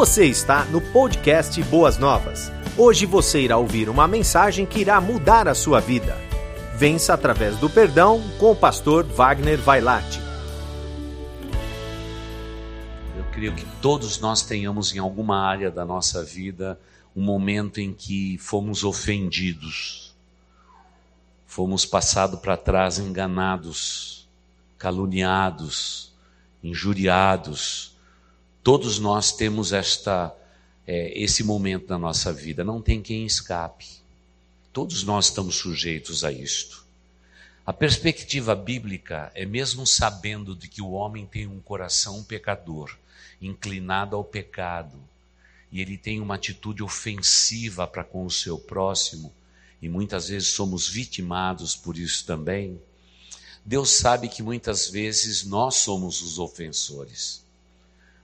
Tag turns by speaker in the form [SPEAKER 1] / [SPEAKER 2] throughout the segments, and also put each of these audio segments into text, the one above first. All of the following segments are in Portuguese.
[SPEAKER 1] Você está no podcast Boas Novas. Hoje você irá ouvir uma mensagem que irá mudar a sua vida. Vença através do perdão com o pastor Wagner Vailate.
[SPEAKER 2] Eu creio que todos nós tenhamos em alguma área da nossa vida um momento em que fomos ofendidos, fomos passados para trás enganados, caluniados, injuriados. Todos nós temos esta é, esse momento na nossa vida. Não tem quem escape. Todos nós estamos sujeitos a isto. A perspectiva bíblica é mesmo sabendo de que o homem tem um coração pecador, inclinado ao pecado, e ele tem uma atitude ofensiva para com o seu próximo, e muitas vezes somos vitimados por isso também. Deus sabe que muitas vezes nós somos os ofensores.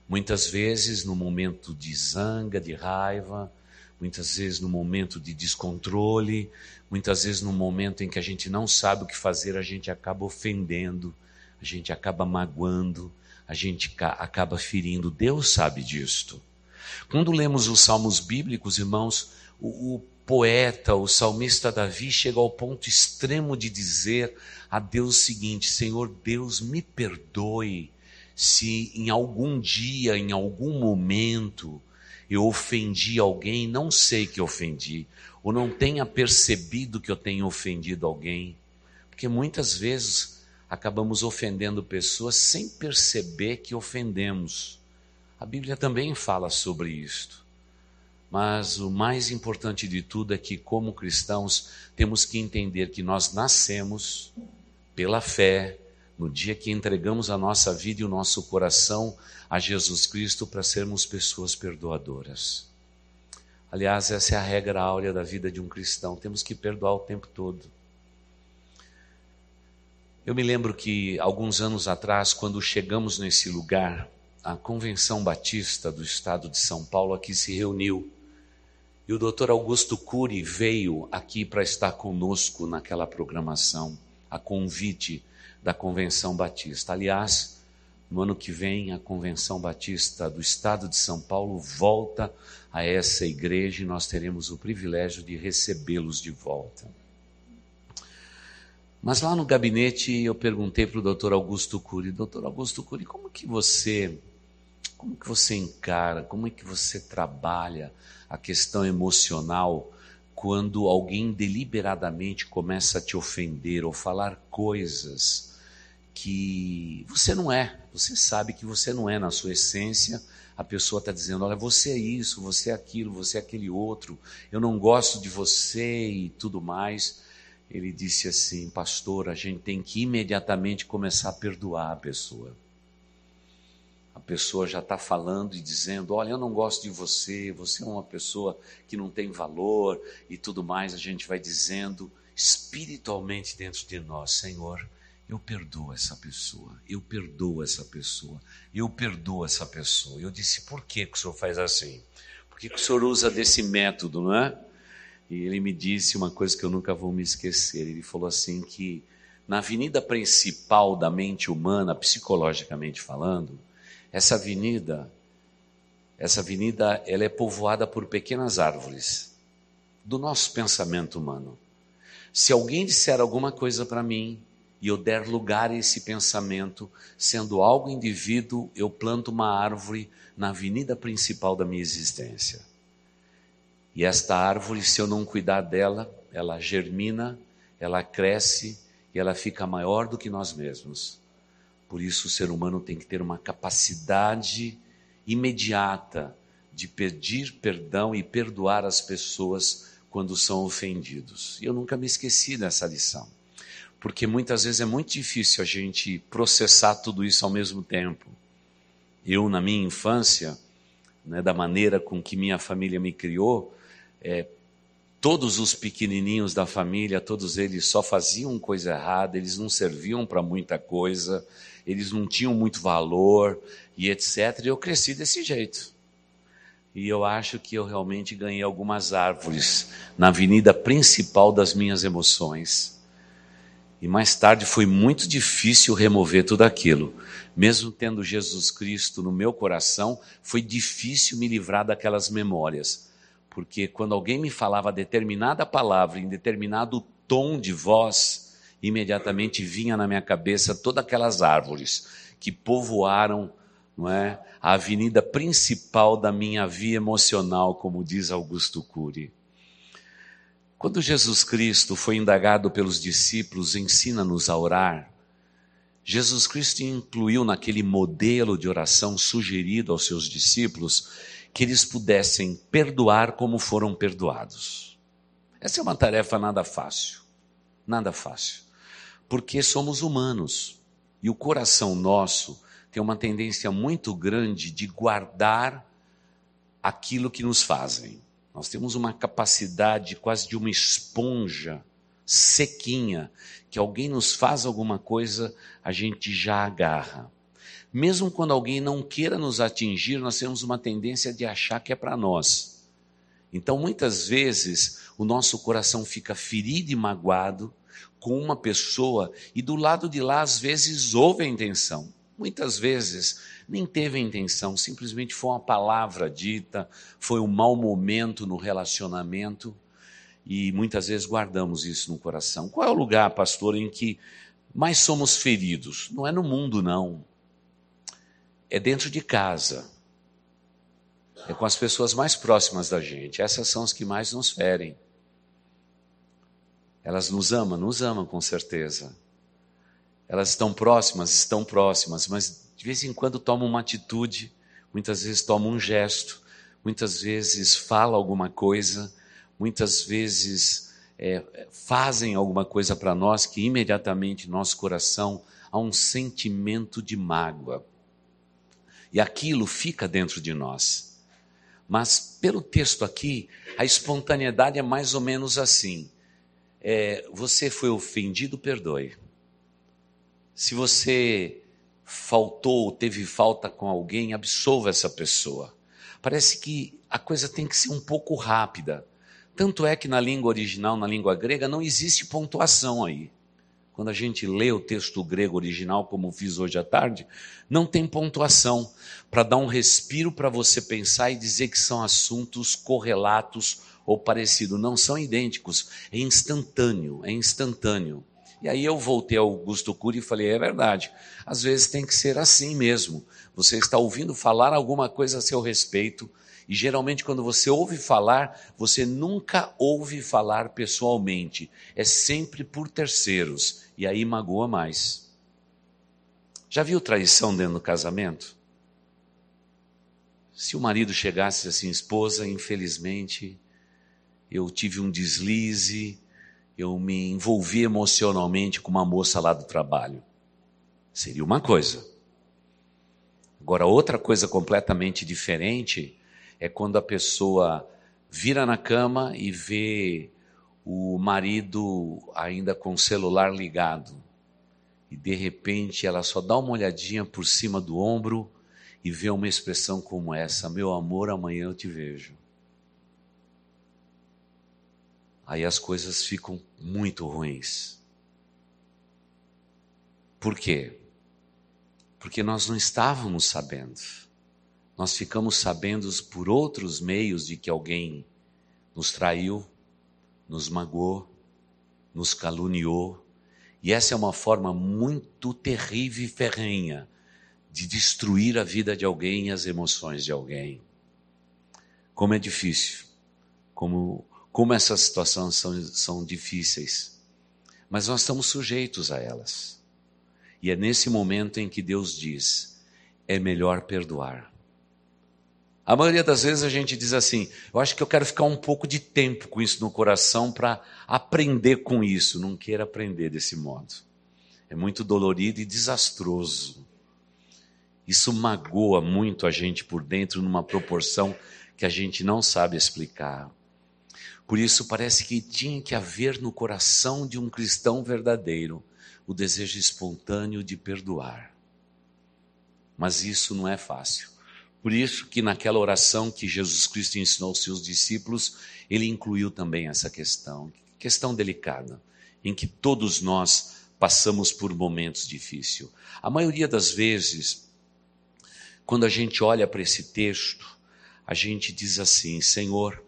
[SPEAKER 2] Muitas vezes no momento de zanga, de raiva, muitas vezes no momento de descontrole, muitas vezes no momento em que a gente não sabe o que fazer, a gente acaba ofendendo, a gente acaba magoando, a gente acaba ferindo. Deus sabe disto. Quando lemos os salmos bíblicos, irmãos, o, o poeta, o salmista Davi chega ao ponto extremo de dizer a Deus o seguinte: Senhor Deus, me perdoe se em algum dia, em algum momento, eu ofendi alguém, não sei que ofendi, ou não tenha percebido que eu tenho ofendido alguém, porque muitas vezes acabamos ofendendo pessoas sem perceber que ofendemos. A Bíblia também fala sobre isto. Mas o mais importante de tudo é que, como cristãos, temos que entender que nós nascemos pela fé, no dia que entregamos a nossa vida e o nosso coração a Jesus Cristo para sermos pessoas perdoadoras. Aliás, essa é a regra áurea da vida de um cristão, temos que perdoar o tempo todo. Eu me lembro que alguns anos atrás, quando chegamos nesse lugar, a Convenção Batista do Estado de São Paulo aqui se reuniu. E o doutor Augusto Cury veio aqui para estar conosco naquela programação, a convite da Convenção Batista. Aliás, no ano que vem, a Convenção Batista do Estado de São Paulo volta a essa igreja e nós teremos o privilégio de recebê-los de volta. Mas lá no gabinete eu perguntei para o doutor Augusto Cury, doutor Augusto Cury, como que você como que você encara, como é que você trabalha a questão emocional quando alguém deliberadamente começa a te ofender ou falar coisas que você não é, você sabe que você não é na sua essência, a pessoa está dizendo: olha, você é isso, você é aquilo, você é aquele outro, eu não gosto de você e tudo mais. Ele disse assim: pastor, a gente tem que imediatamente começar a perdoar a pessoa. A pessoa já está falando e dizendo: Olha, eu não gosto de você, você é uma pessoa que não tem valor e tudo mais, a gente vai dizendo espiritualmente dentro de nós: Senhor, eu perdoo essa pessoa, eu perdoo essa pessoa, eu perdoo essa pessoa. Eu disse: Por que, que o senhor faz assim? Por que, que o senhor usa desse método, não é? E ele me disse uma coisa que eu nunca vou me esquecer: ele falou assim que na avenida principal da mente humana, psicologicamente falando, essa avenida, essa avenida, ela é povoada por pequenas árvores do nosso pensamento humano. Se alguém disser alguma coisa para mim e eu der lugar a esse pensamento, sendo algo indivíduo, eu planto uma árvore na avenida principal da minha existência. E esta árvore, se eu não cuidar dela, ela germina, ela cresce e ela fica maior do que nós mesmos. Por isso, o ser humano tem que ter uma capacidade imediata de pedir perdão e perdoar as pessoas quando são ofendidos. E eu nunca me esqueci dessa lição, porque muitas vezes é muito difícil a gente processar tudo isso ao mesmo tempo. Eu, na minha infância, né, da maneira com que minha família me criou, é, todos os pequenininhos da família, todos eles só faziam coisa errada, eles não serviam para muita coisa, eles não tinham muito valor e etc. E eu cresci desse jeito. E eu acho que eu realmente ganhei algumas árvores na avenida principal das minhas emoções. E mais tarde foi muito difícil remover tudo aquilo. Mesmo tendo Jesus Cristo no meu coração, foi difícil me livrar daquelas memórias. Porque quando alguém me falava determinada palavra em determinado tom de voz, imediatamente vinha na minha cabeça todas aquelas árvores que povoaram não é, a avenida principal da minha via emocional, como diz Augusto Cury. Quando Jesus Cristo foi indagado pelos discípulos, ensina-nos a orar, Jesus Cristo incluiu naquele modelo de oração sugerido aos seus discípulos que eles pudessem perdoar como foram perdoados. Essa é uma tarefa nada fácil, nada fácil, porque somos humanos e o coração nosso tem uma tendência muito grande de guardar aquilo que nos fazem. Nós temos uma capacidade quase de uma esponja sequinha, que alguém nos faz alguma coisa, a gente já agarra. Mesmo quando alguém não queira nos atingir, nós temos uma tendência de achar que é para nós. Então, muitas vezes, o nosso coração fica ferido e magoado com uma pessoa e do lado de lá, às vezes, houve a intenção. Muitas vezes nem teve a intenção, simplesmente foi uma palavra dita, foi um mau momento no relacionamento e muitas vezes guardamos isso no coração. Qual é o lugar, pastor, em que mais somos feridos? Não é no mundo, não. É dentro de casa. É com as pessoas mais próximas da gente. Essas são as que mais nos ferem. Elas nos amam, nos amam com certeza elas estão próximas, estão próximas, mas de vez em quando tomam uma atitude, muitas vezes tomam um gesto, muitas vezes falam alguma coisa, muitas vezes é, fazem alguma coisa para nós que imediatamente nosso coração há um sentimento de mágoa. E aquilo fica dentro de nós. Mas pelo texto aqui, a espontaneidade é mais ou menos assim: é, você foi ofendido, perdoe. Se você faltou, teve falta com alguém, absolva essa pessoa. Parece que a coisa tem que ser um pouco rápida. Tanto é que na língua original, na língua grega, não existe pontuação aí. Quando a gente lê o texto grego original, como fiz hoje à tarde, não tem pontuação para dar um respiro para você pensar e dizer que são assuntos correlatos ou parecidos. Não são idênticos, é instantâneo, é instantâneo. E aí eu voltei ao Augusto Cury e falei: é verdade, às vezes tem que ser assim mesmo. Você está ouvindo falar alguma coisa a seu respeito, e geralmente quando você ouve falar, você nunca ouve falar pessoalmente, é sempre por terceiros, e aí magoa mais. Já viu traição dentro do casamento? Se o marido chegasse assim, esposa, infelizmente, eu tive um deslize, eu me envolvi emocionalmente com uma moça lá do trabalho. Seria uma coisa. Agora, outra coisa completamente diferente é quando a pessoa vira na cama e vê o marido ainda com o celular ligado. E de repente ela só dá uma olhadinha por cima do ombro e vê uma expressão como essa: Meu amor, amanhã eu te vejo. aí as coisas ficam muito ruins. Por quê? Porque nós não estávamos sabendo. Nós ficamos sabendo por outros meios de que alguém nos traiu, nos magoou, nos caluniou. E essa é uma forma muito terrível e ferrenha de destruir a vida de alguém e as emoções de alguém. Como é difícil, como como essas situações são, são difíceis, mas nós estamos sujeitos a elas. E é nesse momento em que Deus diz: é melhor perdoar. A maioria das vezes a gente diz assim: eu acho que eu quero ficar um pouco de tempo com isso no coração para aprender com isso. Não queira aprender desse modo. É muito dolorido e desastroso. Isso magoa muito a gente por dentro numa proporção que a gente não sabe explicar. Por isso, parece que tinha que haver no coração de um cristão verdadeiro o desejo espontâneo de perdoar. Mas isso não é fácil. Por isso que naquela oração que Jesus Cristo ensinou aos seus discípulos, ele incluiu também essa questão, questão delicada, em que todos nós passamos por momentos difíceis. A maioria das vezes, quando a gente olha para esse texto, a gente diz assim: Senhor,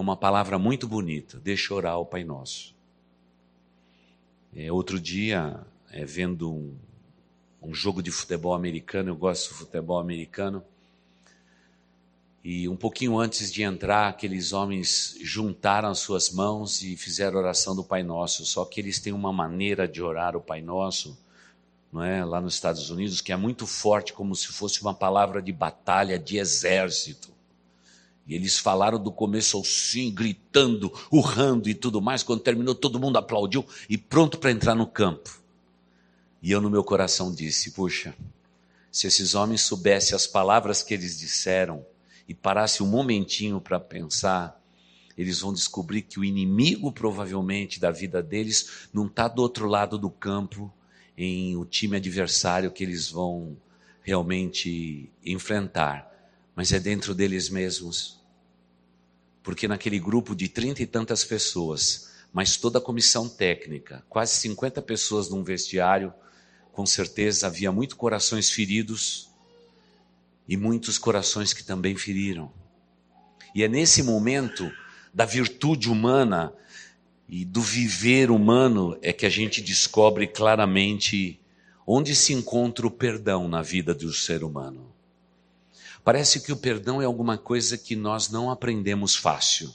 [SPEAKER 2] é uma palavra muito bonita, deixa orar o Pai Nosso. É, outro dia, é, vendo um, um jogo de futebol americano, eu gosto do futebol americano, e um pouquinho antes de entrar, aqueles homens juntaram as suas mãos e fizeram a oração do Pai Nosso. Só que eles têm uma maneira de orar o Pai Nosso, não é? Lá nos Estados Unidos, que é muito forte, como se fosse uma palavra de batalha, de exército. E eles falaram do começo ao fim, gritando, urrando e tudo mais. Quando terminou, todo mundo aplaudiu e pronto para entrar no campo. E eu no meu coração disse: Puxa, se esses homens soubessem as palavras que eles disseram e parassem um momentinho para pensar, eles vão descobrir que o inimigo, provavelmente, da vida deles não está do outro lado do campo, em o time adversário que eles vão realmente enfrentar, mas é dentro deles mesmos. Porque naquele grupo de trinta e tantas pessoas, mas toda a comissão técnica, quase 50 pessoas num vestiário, com certeza havia muitos corações feridos e muitos corações que também feriram. E é nesse momento da virtude humana e do viver humano é que a gente descobre claramente onde se encontra o perdão na vida do ser humano. Parece que o perdão é alguma coisa que nós não aprendemos fácil.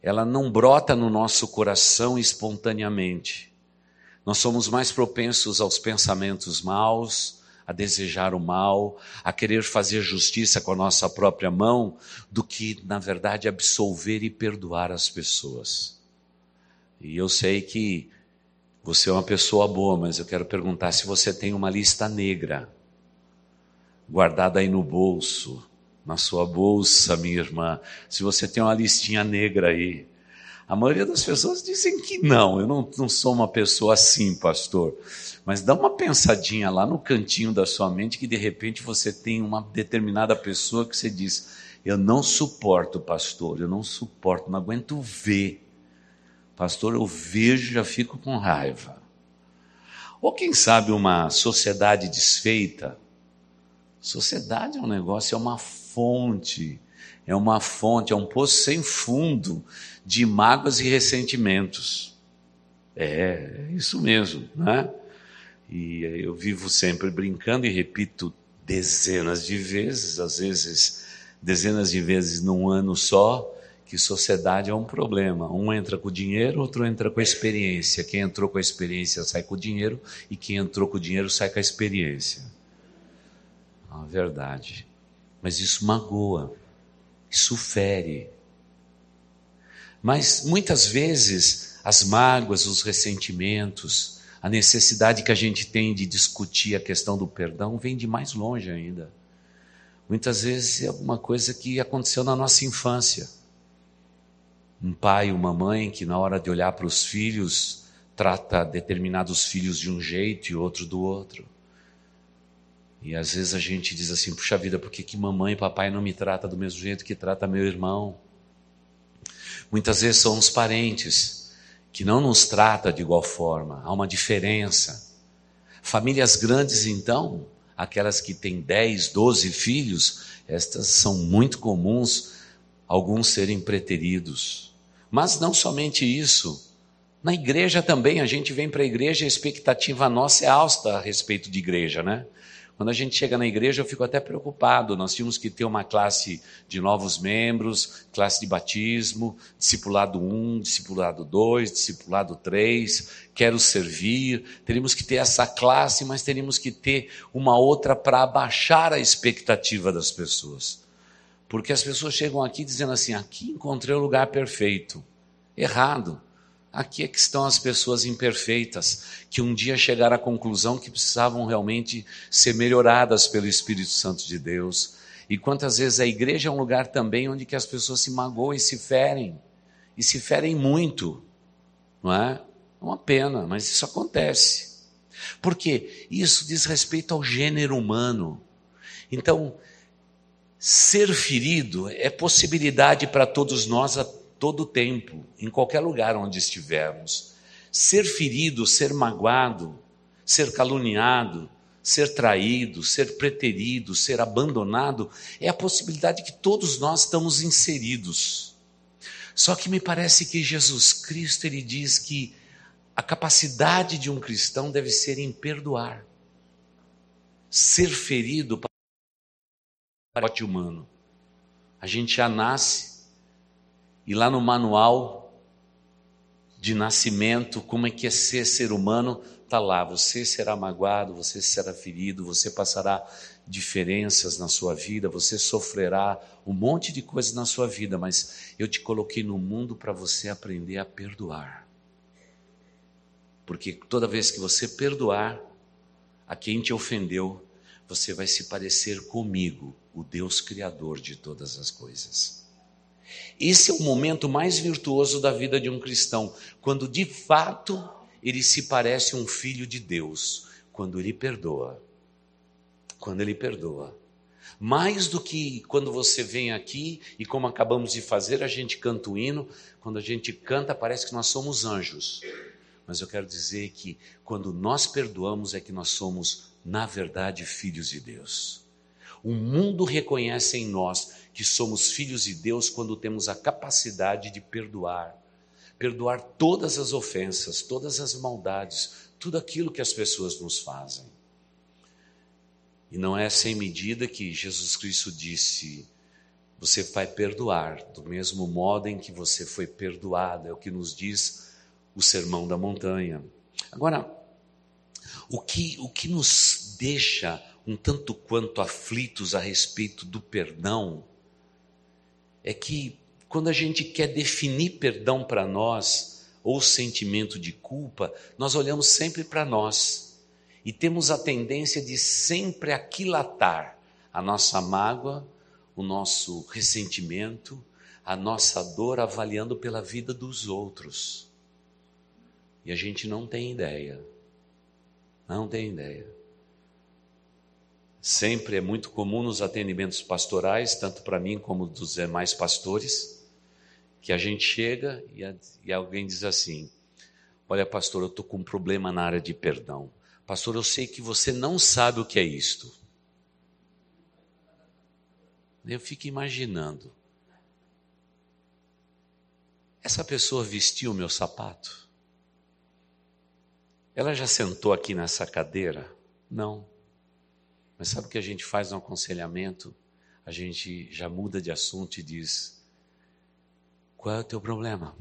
[SPEAKER 2] Ela não brota no nosso coração espontaneamente. Nós somos mais propensos aos pensamentos maus, a desejar o mal, a querer fazer justiça com a nossa própria mão, do que, na verdade, absolver e perdoar as pessoas. E eu sei que você é uma pessoa boa, mas eu quero perguntar se você tem uma lista negra guardada aí no bolso, na sua bolsa, minha irmã. Se você tem uma listinha negra aí, a maioria das pessoas dizem que não, eu não, não sou uma pessoa assim, pastor. Mas dá uma pensadinha lá no cantinho da sua mente que de repente você tem uma determinada pessoa que você diz: Eu não suporto, pastor, eu não suporto, não aguento ver. Pastor, eu vejo já fico com raiva. Ou quem sabe uma sociedade desfeita. Sociedade é um negócio, é uma fonte, é uma fonte, é um poço sem fundo de mágoas e ressentimentos. É, é isso mesmo, né? E eu vivo sempre brincando e repito dezenas de vezes, às vezes dezenas de vezes num ano só, que sociedade é um problema. Um entra com o dinheiro, outro entra com a experiência. Quem entrou com a experiência sai com o dinheiro e quem entrou com o dinheiro sai com a experiência. Uma verdade. Mas isso magoa, isso fere, mas muitas vezes as mágoas, os ressentimentos, a necessidade que a gente tem de discutir a questão do perdão vem de mais longe ainda. Muitas vezes é alguma coisa que aconteceu na nossa infância. Um pai, uma mãe que na hora de olhar para os filhos trata determinados filhos de um jeito e outro do outro. E às vezes a gente diz assim: puxa vida, por que, que mamãe e papai não me trata do mesmo jeito que trata meu irmão? Muitas vezes são os parentes que não nos trata de igual forma, há uma diferença. Famílias grandes, então, aquelas que têm 10, 12 filhos, estas são muito comuns, alguns serem preteridos. Mas não somente isso. Na igreja também, a gente vem para a igreja, a expectativa nossa é alta a respeito de igreja, né? Quando a gente chega na igreja, eu fico até preocupado. Nós tínhamos que ter uma classe de novos membros, classe de batismo, discipulado 1, discipulado 2, discipulado 3, quero servir. Teríamos que ter essa classe, mas teríamos que ter uma outra para abaixar a expectativa das pessoas. Porque as pessoas chegam aqui dizendo assim: aqui encontrei o lugar perfeito. Errado. Aqui é que estão as pessoas imperfeitas, que um dia chegaram à conclusão que precisavam realmente ser melhoradas pelo Espírito Santo de Deus. E quantas vezes a igreja é um lugar também onde que as pessoas se magoam e se ferem, e se ferem muito, não é? É uma pena, mas isso acontece. Porque isso diz respeito ao gênero humano. Então, ser ferido é possibilidade para todos nós todo tempo, em qualquer lugar onde estivermos. Ser ferido, ser magoado, ser caluniado, ser traído, ser preterido, ser abandonado, é a possibilidade que todos nós estamos inseridos. Só que me parece que Jesus Cristo ele diz que a capacidade de um cristão deve ser em perdoar. Ser ferido para o humano. A gente já nasce e lá no manual de nascimento, como é que é ser ser humano, está lá, você será magoado, você será ferido, você passará diferenças na sua vida, você sofrerá um monte de coisas na sua vida, mas eu te coloquei no mundo para você aprender a perdoar. Porque toda vez que você perdoar a quem te ofendeu, você vai se parecer comigo, o Deus Criador de todas as coisas. Esse é o momento mais virtuoso da vida de um cristão, quando de fato ele se parece um filho de Deus quando ele perdoa. Quando ele perdoa. Mais do que quando você vem aqui e como acabamos de fazer, a gente canta o hino, quando a gente canta parece que nós somos anjos. Mas eu quero dizer que quando nós perdoamos é que nós somos, na verdade, filhos de Deus. O mundo reconhece em nós que somos filhos de Deus quando temos a capacidade de perdoar perdoar todas as ofensas, todas as maldades, tudo aquilo que as pessoas nos fazem. E não é sem medida que Jesus Cristo disse: você vai perdoar do mesmo modo em que você foi perdoado, é o que nos diz o Sermão da Montanha. Agora, o que, o que nos deixa um tanto quanto aflitos a respeito do perdão é que quando a gente quer definir perdão para nós, ou sentimento de culpa, nós olhamos sempre para nós e temos a tendência de sempre aquilatar a nossa mágoa, o nosso ressentimento, a nossa dor, avaliando pela vida dos outros. E a gente não tem ideia. Não tem ideia. Sempre é muito comum nos atendimentos pastorais, tanto para mim como dos demais pastores, que a gente chega e, a, e alguém diz assim: Olha, pastor, eu estou com um problema na área de perdão. Pastor, eu sei que você não sabe o que é isto. Eu fico imaginando. Essa pessoa vestiu o meu sapato? Ela já sentou aqui nessa cadeira? Não. Mas sabe o que a gente faz no aconselhamento? A gente já muda de assunto e diz: qual é o teu problema?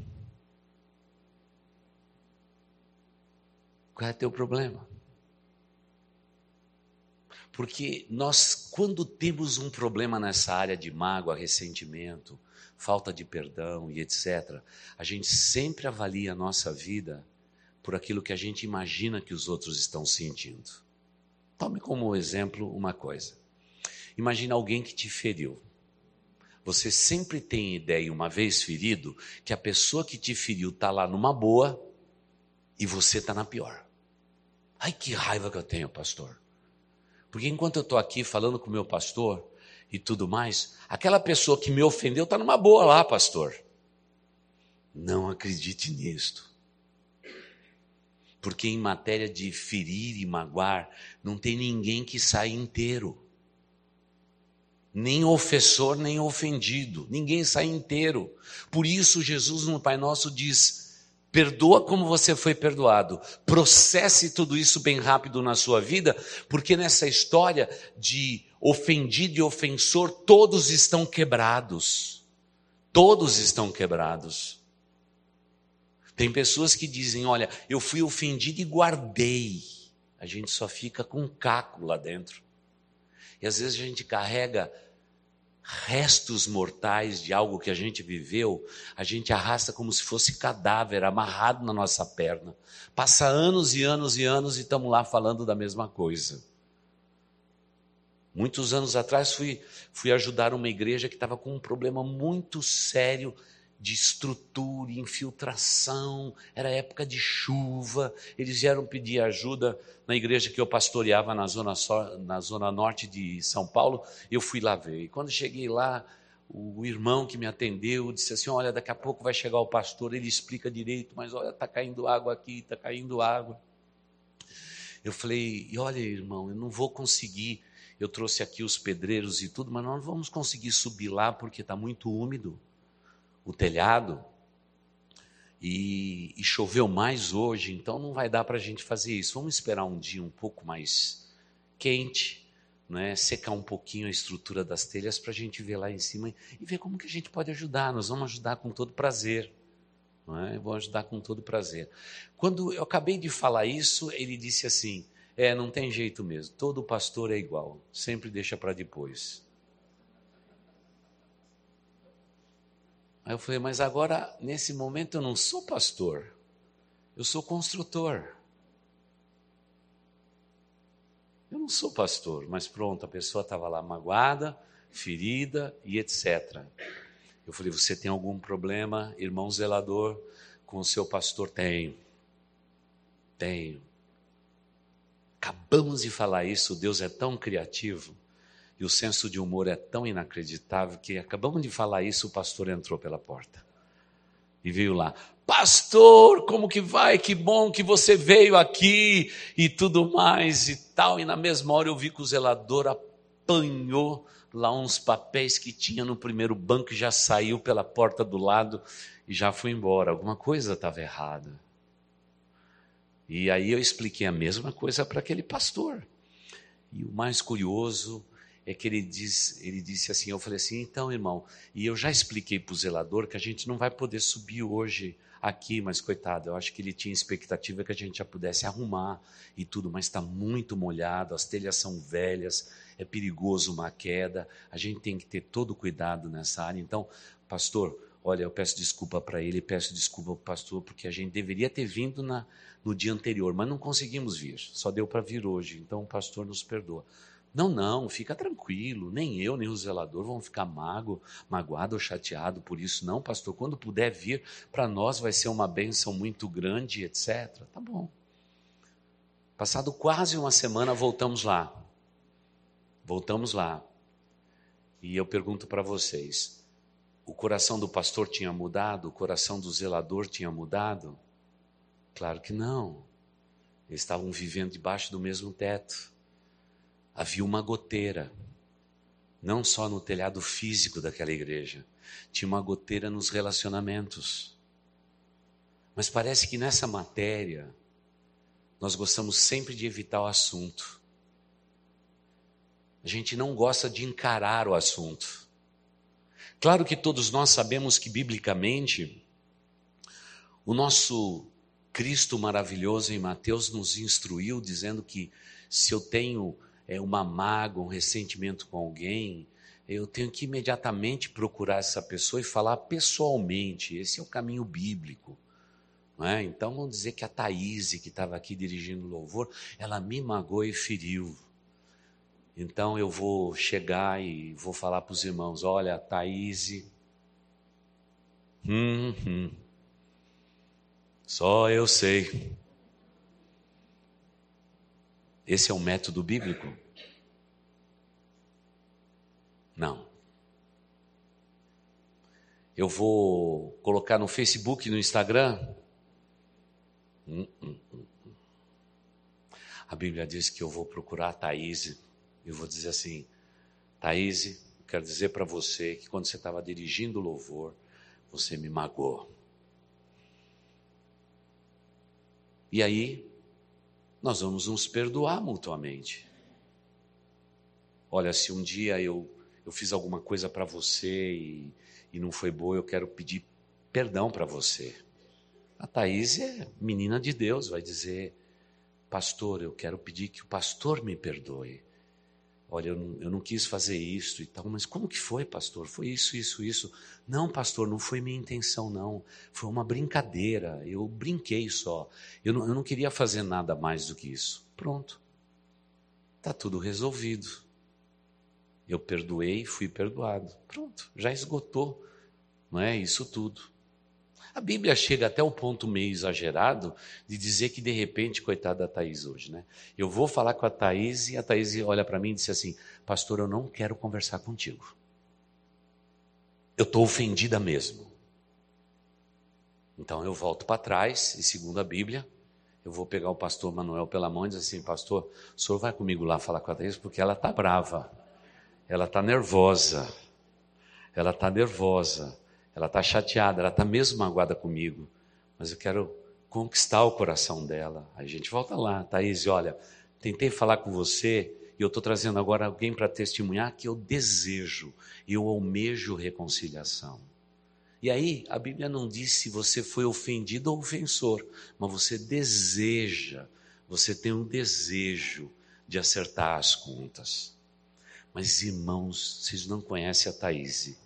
[SPEAKER 2] Qual é o teu problema? Porque nós, quando temos um problema nessa área de mágoa, ressentimento, falta de perdão e etc., a gente sempre avalia a nossa vida por aquilo que a gente imagina que os outros estão sentindo. Tome como exemplo uma coisa. Imagina alguém que te feriu. Você sempre tem ideia, uma vez ferido, que a pessoa que te feriu está lá numa boa e você está na pior. Ai, que raiva que eu tenho, pastor. Porque enquanto eu estou aqui falando com o meu pastor e tudo mais, aquela pessoa que me ofendeu está numa boa lá, pastor. Não acredite nisto. Porque em matéria de ferir e magoar, não tem ninguém que sai inteiro nem ofensor, nem ofendido, ninguém sai inteiro. Por isso, Jesus no Pai Nosso diz: perdoa como você foi perdoado, processe tudo isso bem rápido na sua vida, porque nessa história de ofendido e ofensor, todos estão quebrados. Todos estão quebrados. Tem pessoas que dizem: olha, eu fui ofendido e guardei. A gente só fica com um caco lá dentro. E às vezes a gente carrega restos mortais de algo que a gente viveu, a gente arrasta como se fosse cadáver amarrado na nossa perna. Passa anos e anos e anos e estamos lá falando da mesma coisa. Muitos anos atrás fui, fui ajudar uma igreja que estava com um problema muito sério de estrutura, infiltração, era época de chuva, eles vieram pedir ajuda na igreja que eu pastoreava na zona, na zona norte de São Paulo, eu fui lá ver. E quando cheguei lá, o irmão que me atendeu disse assim: Olha, daqui a pouco vai chegar o pastor, ele explica direito, mas olha, está caindo água aqui, está caindo água. Eu falei: E olha, irmão, eu não vou conseguir. Eu trouxe aqui os pedreiros e tudo, mas nós não vamos conseguir subir lá porque está muito úmido o telhado. E, e, choveu mais hoje, então não vai dar para a gente fazer isso. Vamos esperar um dia um pouco mais quente né, secar um pouquinho a estrutura das telhas para a gente ver lá em cima e ver como que a gente pode ajudar. Nós vamos ajudar com todo prazer. Não é? Vou ajudar com todo prazer. Quando eu acabei de falar isso, ele disse assim: É, não tem jeito mesmo, todo pastor é igual, sempre deixa para depois. Aí eu falei: Mas agora, nesse momento, eu não sou pastor, eu sou construtor. Eu não sou pastor, mas pronto, a pessoa estava lá magoada, ferida e etc. Eu falei: Você tem algum problema, irmão zelador, com o seu pastor? Tenho. Tenho. Acabamos de falar isso, Deus é tão criativo e o senso de humor é tão inacreditável que acabamos de falar isso, o pastor entrou pela porta e veio lá. Pastor, como que vai? Que bom que você veio aqui e tudo mais e tal. E na mesma hora eu vi que o zelador apanhou lá uns papéis que tinha no primeiro banco e já saiu pela porta do lado e já foi embora. Alguma coisa estava errada. E aí eu expliquei a mesma coisa para aquele pastor. E o mais curioso é que ele, diz, ele disse assim: Eu falei assim, então, irmão, e eu já expliquei para o zelador que a gente não vai poder subir hoje aqui, mas coitado, eu acho que ele tinha expectativa que a gente já pudesse arrumar e tudo, mas está muito molhado, as telhas são velhas, é perigoso uma queda, a gente tem que ter todo cuidado nessa área. Então, pastor, olha, eu peço desculpa para ele, peço desculpa para o pastor, porque a gente deveria ter vindo na, no dia anterior, mas não conseguimos vir, só deu para vir hoje, então o pastor nos perdoa. Não, não, fica tranquilo, nem eu, nem o zelador vão ficar mago, magoado ou chateado por isso, não, pastor. Quando puder vir, para nós vai ser uma bênção muito grande, etc. Tá bom. Passado quase uma semana, voltamos lá. Voltamos lá. E eu pergunto para vocês: o coração do pastor tinha mudado? O coração do zelador tinha mudado? Claro que não. Eles estavam vivendo debaixo do mesmo teto havia uma goteira, não só no telhado físico daquela igreja, tinha uma goteira nos relacionamentos. Mas parece que nessa matéria, nós gostamos sempre de evitar o assunto. A gente não gosta de encarar o assunto. Claro que todos nós sabemos que, biblicamente, o nosso Cristo maravilhoso em Mateus nos instruiu dizendo que se eu tenho é, uma mágoa, um ressentimento com alguém, eu tenho que imediatamente procurar essa pessoa e falar pessoalmente. Esse é o caminho bíblico. É? Então vamos dizer que a Thaís, que estava aqui dirigindo o louvor, ela me magoou e feriu. Então eu vou chegar e vou falar para os irmãos: olha, Thaís. Hum, hum, só eu sei. Esse é o método bíblico? Não. Eu vou colocar no Facebook, no Instagram. Hum, hum, hum. A Bíblia diz que eu vou procurar a Thaís e vou dizer assim: Thaís, quero dizer para você que quando você estava dirigindo o louvor, você me magoou. E aí, nós vamos nos perdoar mutuamente. Olha, se um dia eu, eu fiz alguma coisa para você e, e não foi boa, eu quero pedir perdão para você. A Thaís é menina de Deus, vai dizer, pastor, eu quero pedir que o pastor me perdoe olha, eu não, eu não quis fazer isso e tal, mas como que foi, pastor? Foi isso, isso, isso. Não, pastor, não foi minha intenção, não. Foi uma brincadeira, eu brinquei só. Eu não, eu não queria fazer nada mais do que isso. Pronto. Está tudo resolvido. Eu perdoei, fui perdoado. Pronto, já esgotou. Não é isso tudo. A Bíblia chega até o ponto meio exagerado de dizer que de repente, coitada da Thaís hoje, né? Eu vou falar com a Thaís e a Thaís olha para mim e diz assim: Pastor, eu não quero conversar contigo. eu estou ofendida mesmo. Então eu volto para trás e, segundo a Bíblia, eu vou pegar o pastor Manuel pela mão e dizer assim: Pastor, o senhor vai comigo lá falar com a Thaís porque ela está brava, ela está nervosa, ela está nervosa, ela está chateada, ela está mesmo magoada comigo, mas eu quero conquistar o coração dela. A gente volta lá, Thaís, olha, tentei falar com você e eu estou trazendo agora alguém para testemunhar que eu desejo, eu almejo reconciliação. E aí, a Bíblia não diz se você foi ofendido ou ofensor, mas você deseja, você tem um desejo de acertar as contas. Mas, irmãos, vocês não conhecem a Thaís.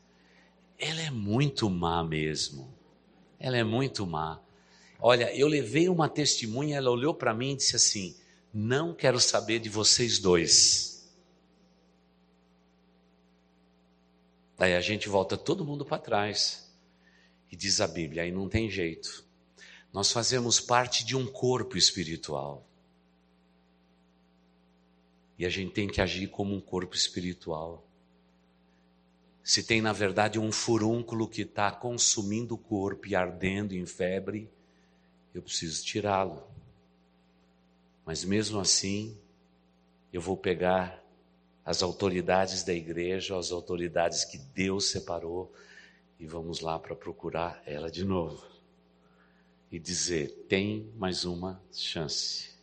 [SPEAKER 2] Ela é muito má mesmo. Ela é muito má. Olha, eu levei uma testemunha, ela olhou para mim e disse assim: Não quero saber de vocês dois. Daí a gente volta todo mundo para trás. E diz a Bíblia, aí não tem jeito. Nós fazemos parte de um corpo espiritual. E a gente tem que agir como um corpo espiritual. Se tem, na verdade, um furúnculo que está consumindo o corpo e ardendo em febre, eu preciso tirá-lo. Mas mesmo assim, eu vou pegar as autoridades da igreja, as autoridades que Deus separou, e vamos lá para procurar ela de novo e dizer: tem mais uma chance.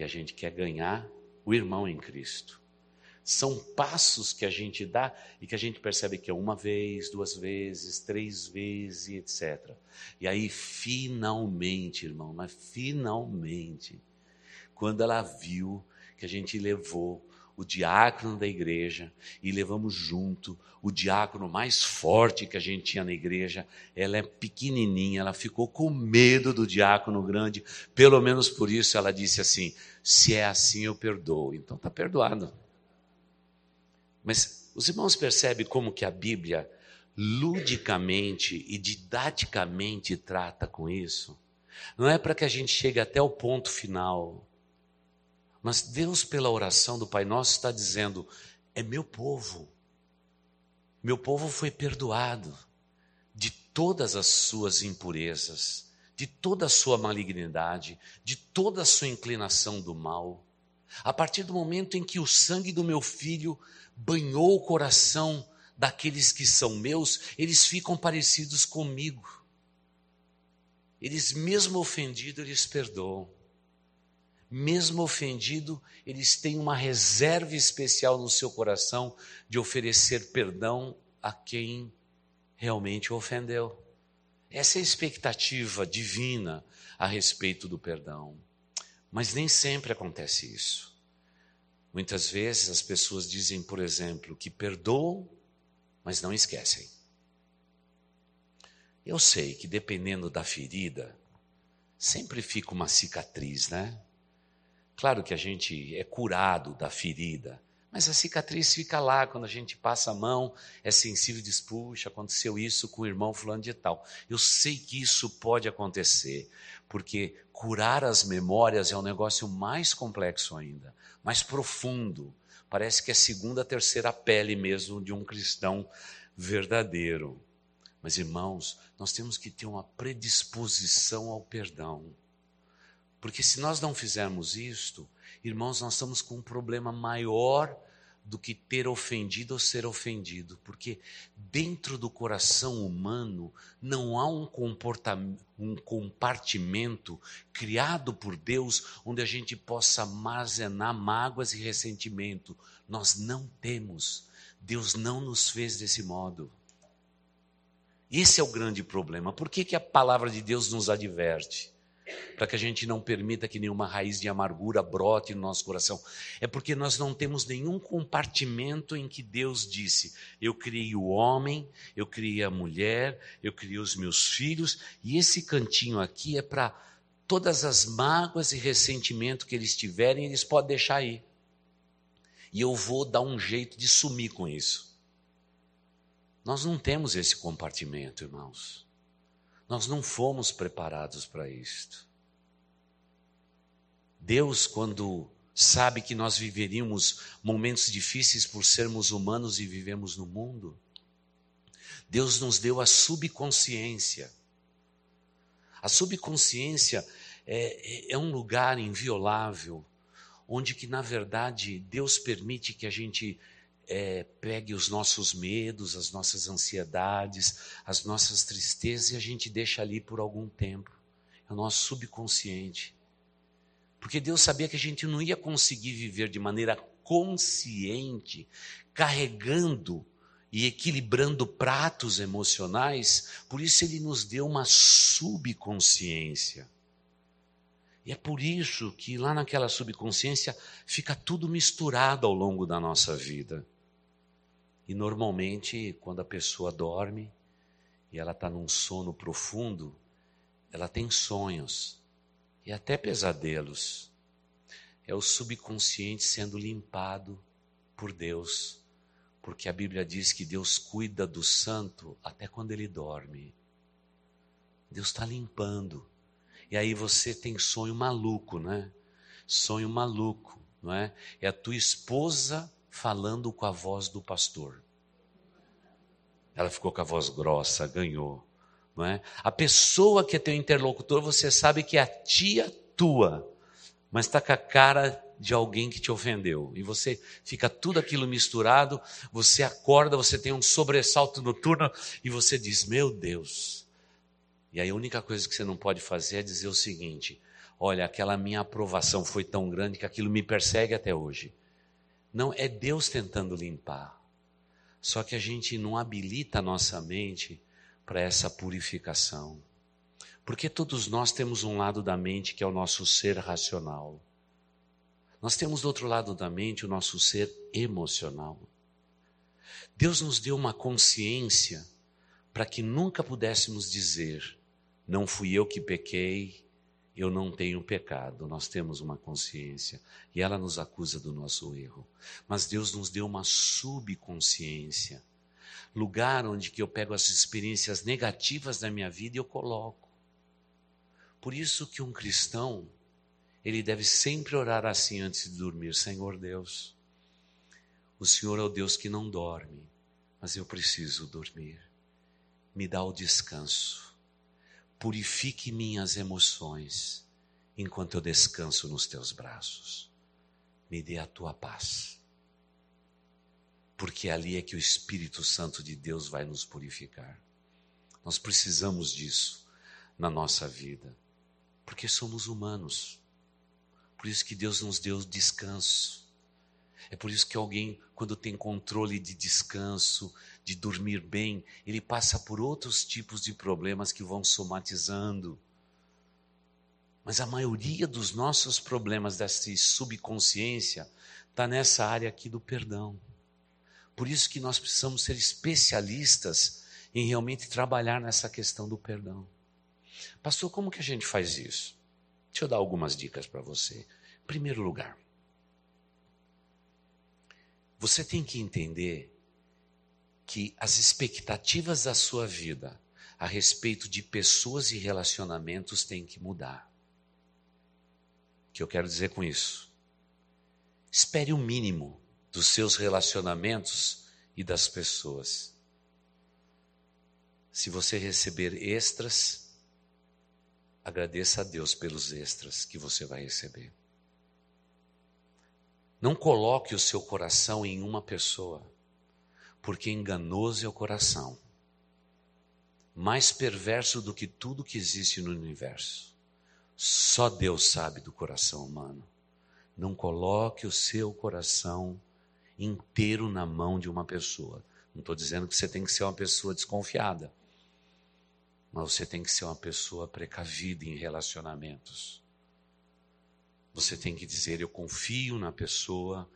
[SPEAKER 2] E a gente quer ganhar o irmão em Cristo. São passos que a gente dá e que a gente percebe que é uma vez, duas vezes, três vezes, etc. E aí, finalmente, irmão, mas finalmente, quando ela viu que a gente levou o diácono da igreja e levamos junto o diácono mais forte que a gente tinha na igreja. Ela é pequenininha, ela ficou com medo do diácono grande. Pelo menos por isso ela disse assim: se é assim eu perdoo. Então está perdoado. Mas os irmãos percebem como que a Bíblia ludicamente e didaticamente trata com isso? Não é para que a gente chegue até o ponto final mas Deus, pela oração do Pai Nosso, está dizendo: é meu povo. Meu povo foi perdoado de todas as suas impurezas, de toda a sua malignidade, de toda a sua inclinação do mal. A partir do momento em que o sangue do meu filho banhou o coração daqueles que são meus, eles ficam parecidos comigo. Eles, mesmo ofendidos, eles perdoam mesmo ofendido, eles têm uma reserva especial no seu coração de oferecer perdão a quem realmente o ofendeu. Essa é a expectativa divina a respeito do perdão. Mas nem sempre acontece isso. Muitas vezes as pessoas dizem, por exemplo, que perdoam, mas não esquecem. Eu sei que dependendo da ferida, sempre fica uma cicatriz, né? Claro que a gente é curado da ferida, mas a cicatriz fica lá quando a gente passa a mão, é sensível e diz: puxa, aconteceu isso com o irmão fulano de tal. Eu sei que isso pode acontecer, porque curar as memórias é um negócio mais complexo ainda, mais profundo. Parece que é segunda, terceira pele mesmo de um cristão verdadeiro. Mas irmãos, nós temos que ter uma predisposição ao perdão. Porque se nós não fizermos isto, irmãos, nós estamos com um problema maior do que ter ofendido ou ser ofendido, porque dentro do coração humano não há um, um compartimento criado por Deus onde a gente possa armazenar mágoas e ressentimento. Nós não temos. Deus não nos fez desse modo. Esse é o grande problema. Por que, que a palavra de Deus nos adverte? Para que a gente não permita que nenhuma raiz de amargura brote no nosso coração. É porque nós não temos nenhum compartimento em que Deus disse: Eu criei o homem, eu criei a mulher, eu criei os meus filhos, e esse cantinho aqui é para todas as mágoas e ressentimento que eles tiverem, eles podem deixar aí. E eu vou dar um jeito de sumir com isso. Nós não temos esse compartimento, irmãos. Nós não fomos preparados para isto. Deus, quando sabe que nós viveríamos momentos difíceis por sermos humanos e vivemos no mundo, Deus nos deu a subconsciência. A subconsciência é, é, é um lugar inviolável, onde que, na verdade, Deus permite que a gente é, pegue os nossos medos, as nossas ansiedades, as nossas tristezas e a gente deixa ali por algum tempo. É o nosso subconsciente. Porque Deus sabia que a gente não ia conseguir viver de maneira consciente, carregando e equilibrando pratos emocionais, por isso Ele nos deu uma subconsciência. E é por isso que lá naquela subconsciência fica tudo misturado ao longo da nossa vida. E normalmente, quando a pessoa dorme e ela está num sono profundo, ela tem sonhos e até pesadelos. É o subconsciente sendo limpado por Deus, porque a Bíblia diz que Deus cuida do santo até quando ele dorme. Deus está limpando. E aí você tem sonho maluco, né? Sonho maluco, não é? É a tua esposa falando com a voz do pastor. Ela ficou com a voz grossa, ganhou. Não é? A pessoa que é teu interlocutor, você sabe que é a tia tua, mas está com a cara de alguém que te ofendeu. E você fica tudo aquilo misturado, você acorda, você tem um sobressalto noturno e você diz: Meu Deus. E aí a única coisa que você não pode fazer é dizer o seguinte: Olha, aquela minha aprovação foi tão grande que aquilo me persegue até hoje. Não, é Deus tentando limpar. Só que a gente não habilita a nossa mente para essa purificação. Porque todos nós temos um lado da mente que é o nosso ser racional. Nós temos do outro lado da mente o nosso ser emocional. Deus nos deu uma consciência para que nunca pudéssemos dizer: não fui eu que pequei, eu não tenho pecado, nós temos uma consciência e ela nos acusa do nosso erro. Mas Deus nos deu uma subconsciência, lugar onde que eu pego as experiências negativas da minha vida e eu coloco. Por isso que um cristão, ele deve sempre orar assim antes de dormir, Senhor Deus, o Senhor é o Deus que não dorme, mas eu preciso dormir. Me dá o descanso purifique minhas emoções enquanto eu descanso nos teus braços. Me dê a tua paz. Porque ali é que o Espírito Santo de Deus vai nos purificar. Nós precisamos disso na nossa vida, porque somos humanos. Por isso que Deus nos deu descanso. É por isso que alguém, quando tem controle de descanso, de dormir bem, ele passa por outros tipos de problemas que vão somatizando. Mas a maioria dos nossos problemas dessa subconsciência está nessa área aqui do perdão. Por isso que nós precisamos ser especialistas em realmente trabalhar nessa questão do perdão. Pastor, como que a gente faz isso? Deixa eu dar algumas dicas para você. Em primeiro lugar, você tem que entender que as expectativas da sua vida a respeito de pessoas e relacionamentos têm que mudar. O que eu quero dizer com isso? Espere o mínimo dos seus relacionamentos e das pessoas. Se você receber extras, agradeça a Deus pelos extras que você vai receber. Não coloque o seu coração em uma pessoa, porque enganoso é o coração, mais perverso do que tudo que existe no universo. Só Deus sabe do coração humano. Não coloque o seu coração inteiro na mão de uma pessoa. Não estou dizendo que você tem que ser uma pessoa desconfiada, mas você tem que ser uma pessoa precavida em relacionamentos. Você tem que dizer: Eu confio na pessoa,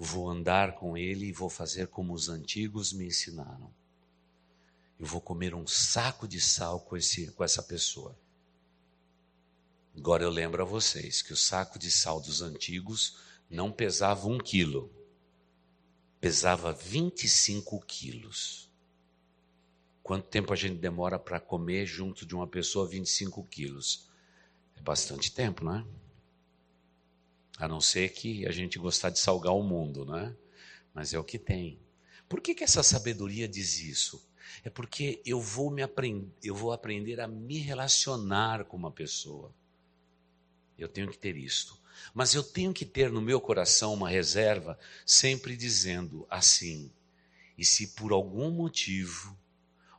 [SPEAKER 2] vou andar com ele e vou fazer como os antigos me ensinaram. Eu vou comer um saco de sal com, esse, com essa pessoa. Agora eu lembro a vocês que o saco de sal dos antigos não pesava um quilo, pesava 25 quilos. Quanto tempo a gente demora para comer junto de uma pessoa 25 quilos? É bastante tempo, não é? A não ser que a gente gostar de salgar o mundo, né? Mas é o que tem. Por que, que essa sabedoria diz isso? É porque eu vou me eu vou aprender a me relacionar com uma pessoa. Eu tenho que ter isto. Mas eu tenho que ter no meu coração uma reserva, sempre dizendo assim: e se por algum motivo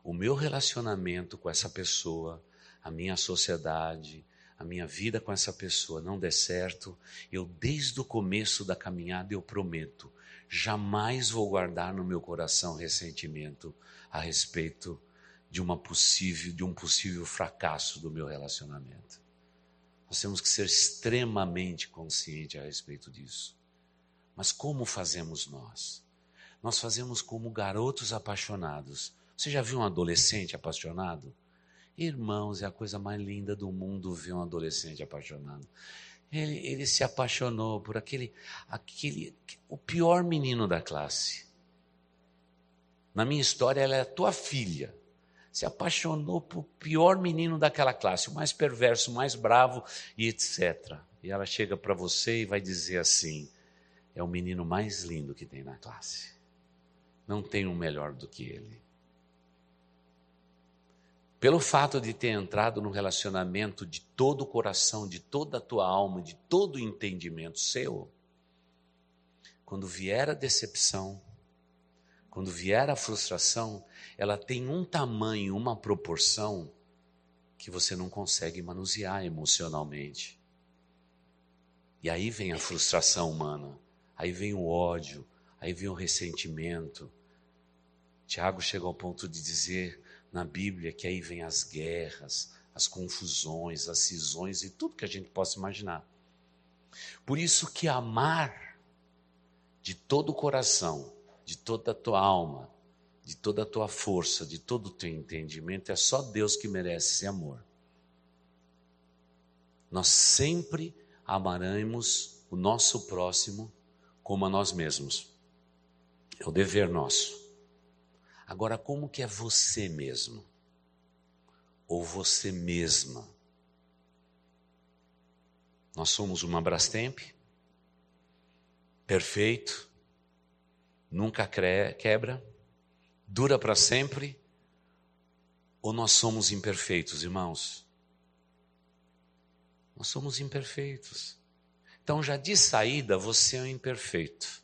[SPEAKER 2] o meu relacionamento com essa pessoa, a minha sociedade, a minha vida com essa pessoa não der certo, eu desde o começo da caminhada eu prometo, jamais vou guardar no meu coração ressentimento a respeito de uma possível de um possível fracasso do meu relacionamento. Nós temos que ser extremamente conscientes a respeito disso. Mas como fazemos nós? Nós fazemos como garotos apaixonados. Você já viu um adolescente apaixonado? Irmãos, é a coisa mais linda do mundo ver um adolescente apaixonado. Ele, ele se apaixonou por aquele, aquele, o pior menino da classe. Na minha história, ela é a tua filha. Se apaixonou por pior menino daquela classe, o mais perverso, o mais bravo e etc. E ela chega para você e vai dizer assim: é o menino mais lindo que tem na classe. Não tem um melhor do que ele. Pelo fato de ter entrado no relacionamento de todo o coração, de toda a tua alma, de todo o entendimento seu, quando vier a decepção, quando vier a frustração, ela tem um tamanho, uma proporção que você não consegue manusear emocionalmente. E aí vem a frustração humana, aí vem o ódio, aí vem o ressentimento. Tiago chega ao ponto de dizer na Bíblia que aí vem as guerras, as confusões, as cisões e tudo que a gente possa imaginar. Por isso que amar de todo o coração, de toda a tua alma, de toda a tua força, de todo o teu entendimento, é só Deus que merece esse amor. Nós sempre amaremos o nosso próximo como a nós mesmos. É o dever nosso. Agora, como que é você mesmo? Ou você mesma? Nós somos uma Brastemp, perfeito, nunca quebra, dura para sempre, ou nós somos imperfeitos, irmãos? Nós somos imperfeitos. Então, já de saída, você é um imperfeito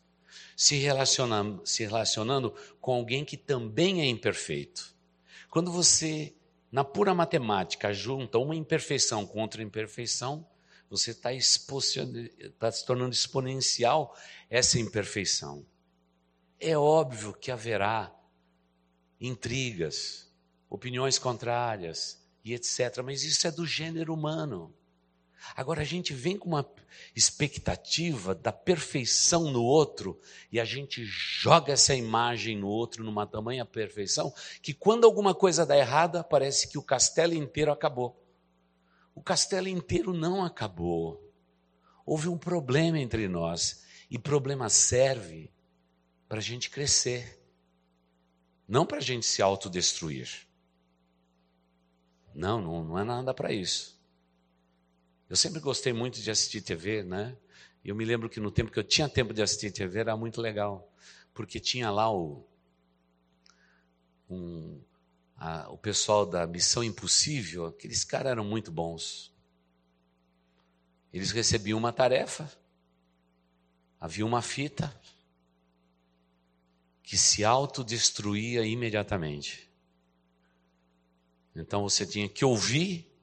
[SPEAKER 2] se relacionando, se relacionando com alguém que também é imperfeito. Quando você, na pura matemática, junta uma imperfeição com outra imperfeição, você está tá se tornando exponencial essa imperfeição. É óbvio que haverá intrigas, opiniões contrárias e etc., mas isso é do gênero humano. Agora a gente vem com uma expectativa da perfeição no outro e a gente joga essa imagem no outro numa tamanha perfeição que quando alguma coisa dá errada, parece que o castelo inteiro acabou. O castelo inteiro não acabou. Houve um problema entre nós e problema serve para a gente crescer, não para a gente se autodestruir. Não, não, não é nada para isso. Eu sempre gostei muito de assistir TV, né? Eu me lembro que no tempo que eu tinha tempo de assistir TV era muito legal, porque tinha lá o, um, a, o pessoal da Missão Impossível, aqueles caras eram muito bons. Eles recebiam uma tarefa, havia uma fita que se autodestruía imediatamente. Então você tinha que ouvir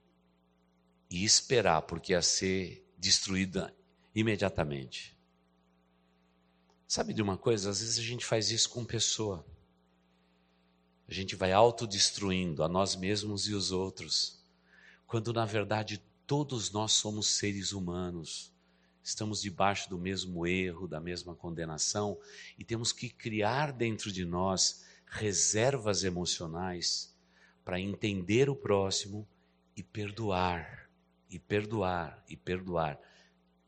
[SPEAKER 2] e esperar, porque ia ser destruída imediatamente. Sabe de uma coisa? Às vezes a gente faz isso com pessoa. A gente vai autodestruindo a nós mesmos e os outros, quando na verdade todos nós somos seres humanos. Estamos debaixo do mesmo erro, da mesma condenação e temos que criar dentro de nós reservas emocionais para entender o próximo e perdoar e perdoar e perdoar.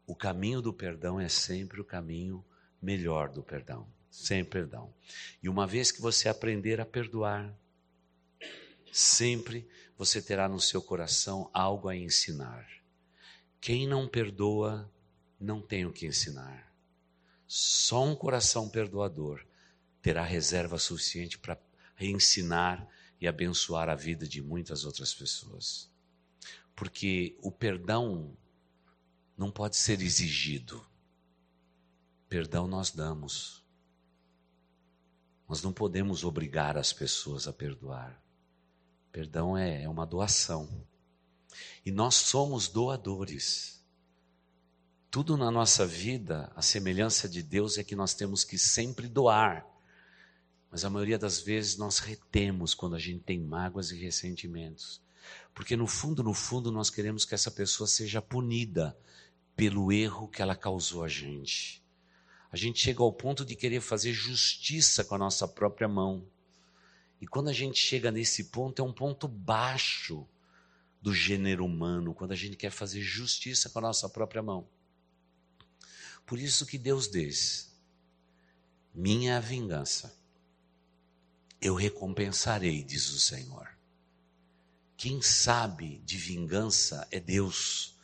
[SPEAKER 2] O caminho do perdão é sempre o caminho melhor do perdão, sem perdão. E uma vez que você aprender a perdoar, sempre você terá no seu coração algo a ensinar. Quem não perdoa não tem o que ensinar. Só um coração perdoador terá reserva suficiente para ensinar e abençoar a vida de muitas outras pessoas. Porque o perdão não pode ser exigido. Perdão nós damos. Nós não podemos obrigar as pessoas a perdoar. Perdão é, é uma doação. E nós somos doadores. Tudo na nossa vida, a semelhança de Deus é que nós temos que sempre doar. Mas a maioria das vezes nós retemos quando a gente tem mágoas e ressentimentos. Porque no fundo, no fundo, nós queremos que essa pessoa seja punida pelo erro que ela causou a gente. A gente chega ao ponto de querer fazer justiça com a nossa própria mão. E quando a gente chega nesse ponto, é um ponto baixo do gênero humano, quando a gente quer fazer justiça com a nossa própria mão. Por isso que Deus diz: minha vingança, eu recompensarei, diz o Senhor. Quem sabe de vingança é Deus,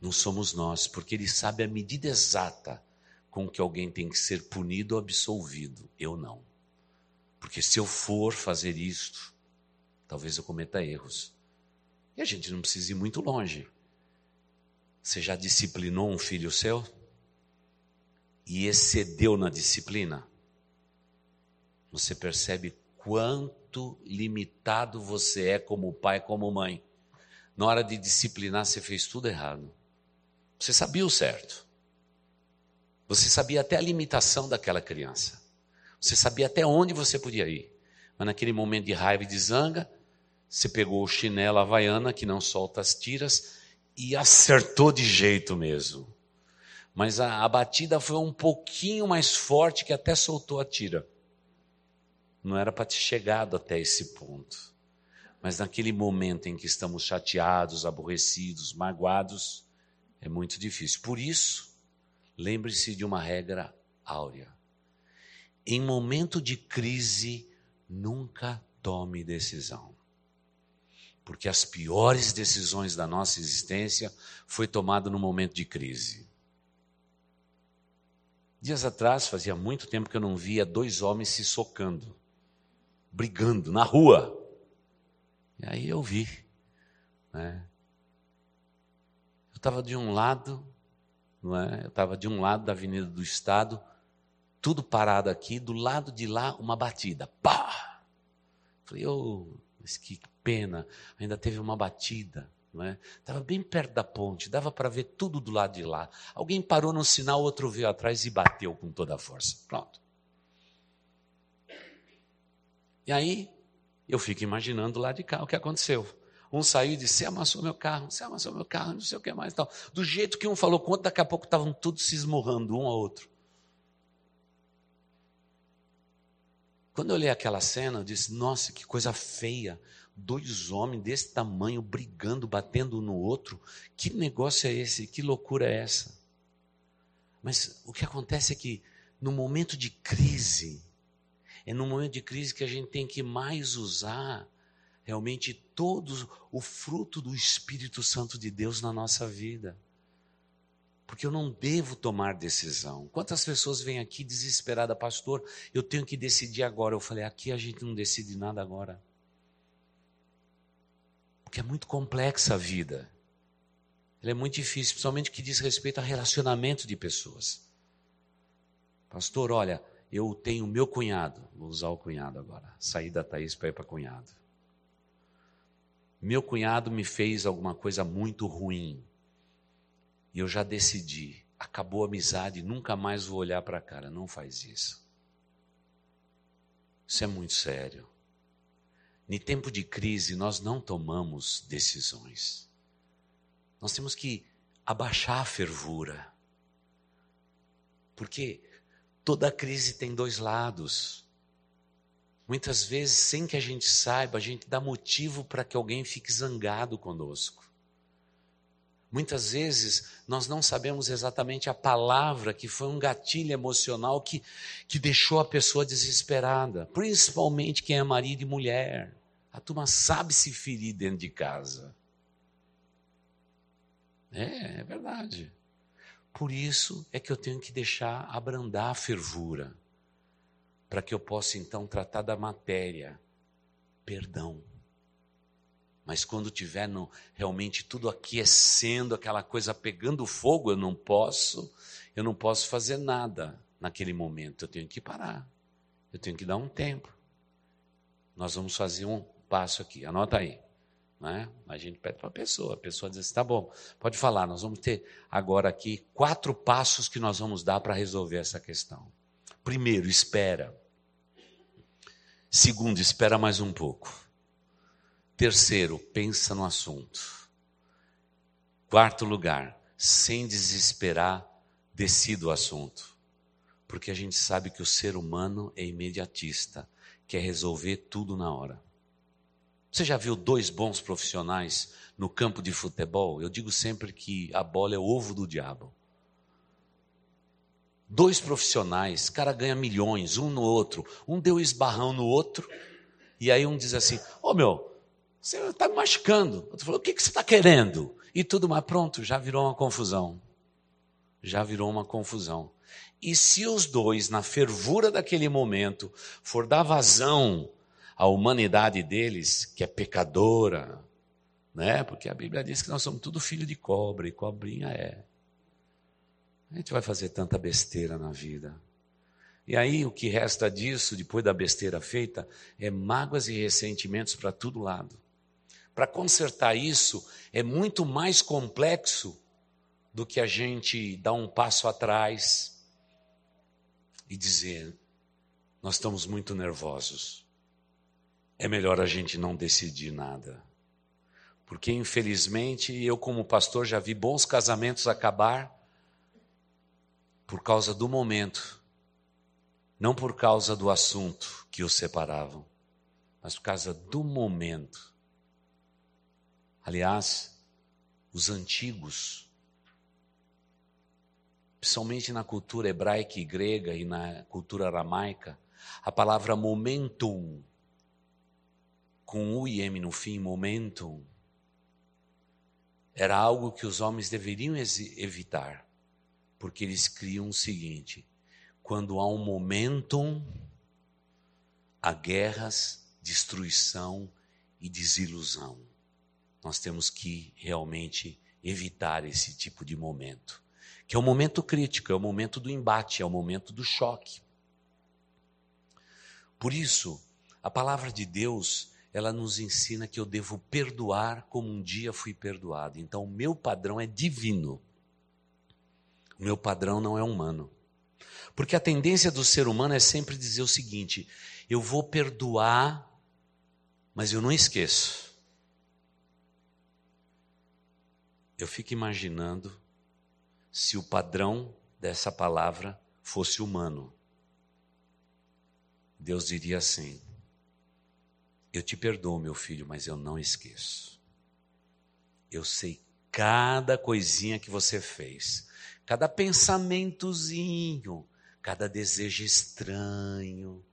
[SPEAKER 2] não somos nós, porque Ele sabe a medida exata com que alguém tem que ser punido ou absolvido. Eu não. Porque se eu for fazer isto, talvez eu cometa erros. E a gente não precisa ir muito longe. Você já disciplinou um filho seu? E excedeu na disciplina? Você percebe quanto limitado você é como pai, como mãe. Na hora de disciplinar, você fez tudo errado. Você sabia o certo. Você sabia até a limitação daquela criança. Você sabia até onde você podia ir. Mas naquele momento de raiva e de zanga, você pegou o chinelo havaiana, que não solta as tiras, e acertou de jeito mesmo. Mas a, a batida foi um pouquinho mais forte que até soltou a tira. Não era para ter chegado até esse ponto. Mas naquele momento em que estamos chateados, aborrecidos, magoados, é muito difícil. Por isso, lembre-se de uma regra áurea. Em momento de crise, nunca tome decisão. Porque as piores decisões da nossa existência foi tomada no momento de crise. Dias atrás, fazia muito tempo que eu não via dois homens se socando brigando na rua. E aí eu vi. Né? Eu estava de um lado, não é? eu estava de um lado da Avenida do Estado, tudo parado aqui, do lado de lá, uma batida. Pá! Falei, oh, mas que pena, ainda teve uma batida. Estava é? bem perto da ponte, dava para ver tudo do lado de lá. Alguém parou no sinal, outro veio atrás e bateu com toda a força. Pronto. E aí eu fico imaginando lá de cá o que aconteceu. Um saiu e disse: Você amassou meu carro, você amassou meu carro, não sei o que mais. Tal. Do jeito que um falou quanto, daqui a pouco estavam todos se esmurrando um ao outro. Quando eu olhei aquela cena, eu disse: Nossa, que coisa feia. Dois homens desse tamanho brigando, batendo um no outro. Que negócio é esse? Que loucura é essa? Mas o que acontece é que, no momento de crise, é no momento de crise que a gente tem que mais usar realmente todo o fruto do Espírito Santo de Deus na nossa vida. Porque eu não devo tomar decisão. Quantas pessoas vêm aqui desesperada, pastor, eu tenho que decidir agora. Eu falei, aqui a gente não decide nada agora. Porque é muito complexa a vida. Ela é muito difícil, principalmente que diz respeito a relacionamento de pessoas. Pastor, olha, eu tenho meu cunhado, vou usar o cunhado agora, sair da Thaís para ir para cunhado. Meu cunhado me fez alguma coisa muito ruim. E eu já decidi, acabou a amizade, nunca mais vou olhar para a cara. Não faz isso. Isso é muito sério. Em tempo de crise, nós não tomamos decisões. Nós temos que abaixar a fervura. Porque Toda crise tem dois lados. Muitas vezes, sem que a gente saiba, a gente dá motivo para que alguém fique zangado conosco. Muitas vezes nós não sabemos exatamente a palavra que foi um gatilho emocional que, que deixou a pessoa desesperada, principalmente quem é marido e mulher. A turma sabe se ferir dentro de casa. É, é verdade. Por isso é que eu tenho que deixar abrandar a fervura. para que eu possa então tratar da matéria. Perdão. Mas quando tiver no, realmente tudo aquecendo, aquela coisa pegando fogo, eu não posso, eu não posso fazer nada naquele momento. Eu tenho que parar. Eu tenho que dar um tempo. Nós vamos fazer um passo aqui. Anota aí. Né? A gente pede para a pessoa, a pessoa diz assim, tá bom, pode falar, nós vamos ter agora aqui quatro passos que nós vamos dar para resolver essa questão. Primeiro, espera. Segundo, espera mais um pouco. Terceiro, pensa no assunto. Quarto lugar, sem desesperar, decida o assunto. Porque a gente sabe que o ser humano é imediatista, quer resolver tudo na hora. Você já viu dois bons profissionais no campo de futebol? Eu digo sempre que a bola é o ovo do diabo. Dois profissionais, cara ganha milhões, um no outro. Um deu esbarrão no outro. E aí um diz assim: Ô oh, meu, você está me machucando. Outro falou: O que, que você está querendo? E tudo mais. Pronto, já virou uma confusão. Já virou uma confusão. E se os dois, na fervura daquele momento, for dar vazão a humanidade deles, que é pecadora, né? Porque a Bíblia diz que nós somos tudo filho de cobra e cobrinha é. A gente vai fazer tanta besteira na vida. E aí o que resta disso, depois da besteira feita, é mágoas e ressentimentos para todo lado. Para consertar isso é muito mais complexo do que a gente dar um passo atrás e dizer: nós estamos muito nervosos é melhor a gente não decidir nada. Porque, infelizmente, eu, como pastor, já vi bons casamentos acabar por causa do momento, não por causa do assunto que os separavam, mas por causa do momento. Aliás, os antigos, principalmente na cultura hebraica e grega e na cultura aramaica, a palavra momentum com e M no fim, momentum, era algo que os homens deveriam evitar, porque eles criam o seguinte: quando há um momentum, há guerras, destruição e desilusão. Nós temos que realmente evitar esse tipo de momento, que é o momento crítico, é o momento do embate, é o momento do choque. Por isso, a palavra de Deus ela nos ensina que eu devo perdoar como um dia fui perdoado. Então, o meu padrão é divino. O meu padrão não é humano. Porque a tendência do ser humano é sempre dizer o seguinte: eu vou perdoar, mas eu não esqueço. Eu fico imaginando se o padrão dessa palavra fosse humano. Deus diria assim: eu te perdoo, meu filho, mas eu não esqueço. Eu sei cada coisinha que você fez, cada pensamentozinho, cada desejo estranho,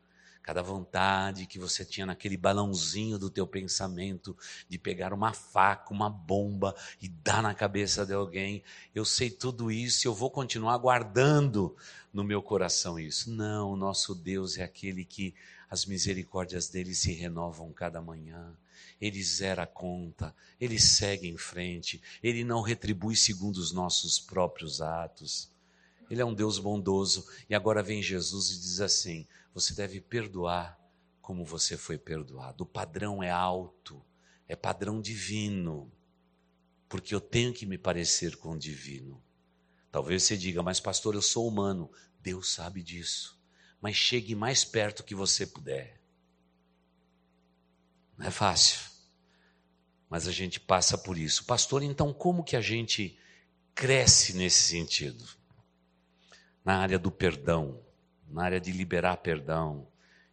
[SPEAKER 2] cada vontade que você tinha naquele balãozinho do teu pensamento de pegar uma faca, uma bomba e dar na cabeça de alguém. Eu sei tudo isso e eu vou continuar guardando no meu coração isso. Não, o nosso Deus é aquele que as misericórdias dele se renovam cada manhã. Ele zera a conta, ele segue em frente, ele não retribui segundo os nossos próprios atos. Ele é um Deus bondoso e agora vem Jesus e diz assim: você deve perdoar como você foi perdoado. O padrão é alto, é padrão divino, porque eu tenho que me parecer com o divino. Talvez você diga, mas pastor, eu sou humano. Deus sabe disso mas chegue mais perto que você puder. Não é fácil, mas a gente passa por isso. Pastor, então como que a gente cresce nesse sentido? Na área do perdão, na área de liberar perdão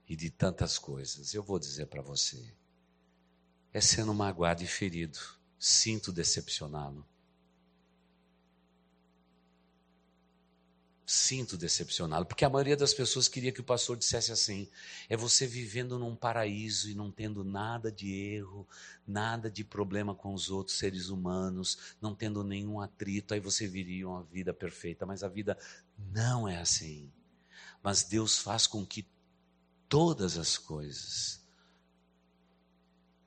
[SPEAKER 2] e de tantas coisas. Eu vou dizer para você: é sendo magoado e ferido, sinto decepcioná-lo. Sinto decepcionado, porque a maioria das pessoas queria que o pastor dissesse assim: é você vivendo num paraíso e não tendo nada de erro, nada de problema com os outros seres humanos, não tendo nenhum atrito, aí você viria uma vida perfeita. Mas a vida não é assim. Mas Deus faz com que todas as coisas,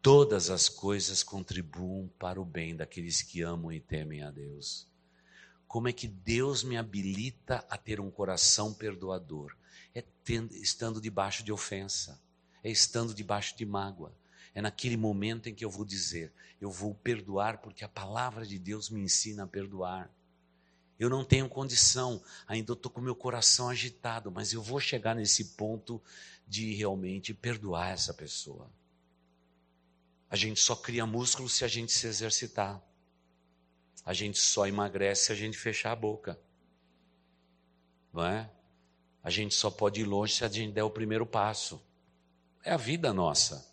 [SPEAKER 2] todas as coisas contribuem para o bem daqueles que amam e temem a Deus. Como é que Deus me habilita a ter um coração perdoador? É tendo, estando debaixo de ofensa, é estando debaixo de mágoa. É naquele momento em que eu vou dizer, eu vou perdoar porque a palavra de Deus me ensina a perdoar. Eu não tenho condição, ainda estou com meu coração agitado, mas eu vou chegar nesse ponto de realmente perdoar essa pessoa. A gente só cria músculo se a gente se exercitar. A gente só emagrece se a gente fechar a boca. Não é? A gente só pode ir longe se a gente der o primeiro passo. É a vida nossa.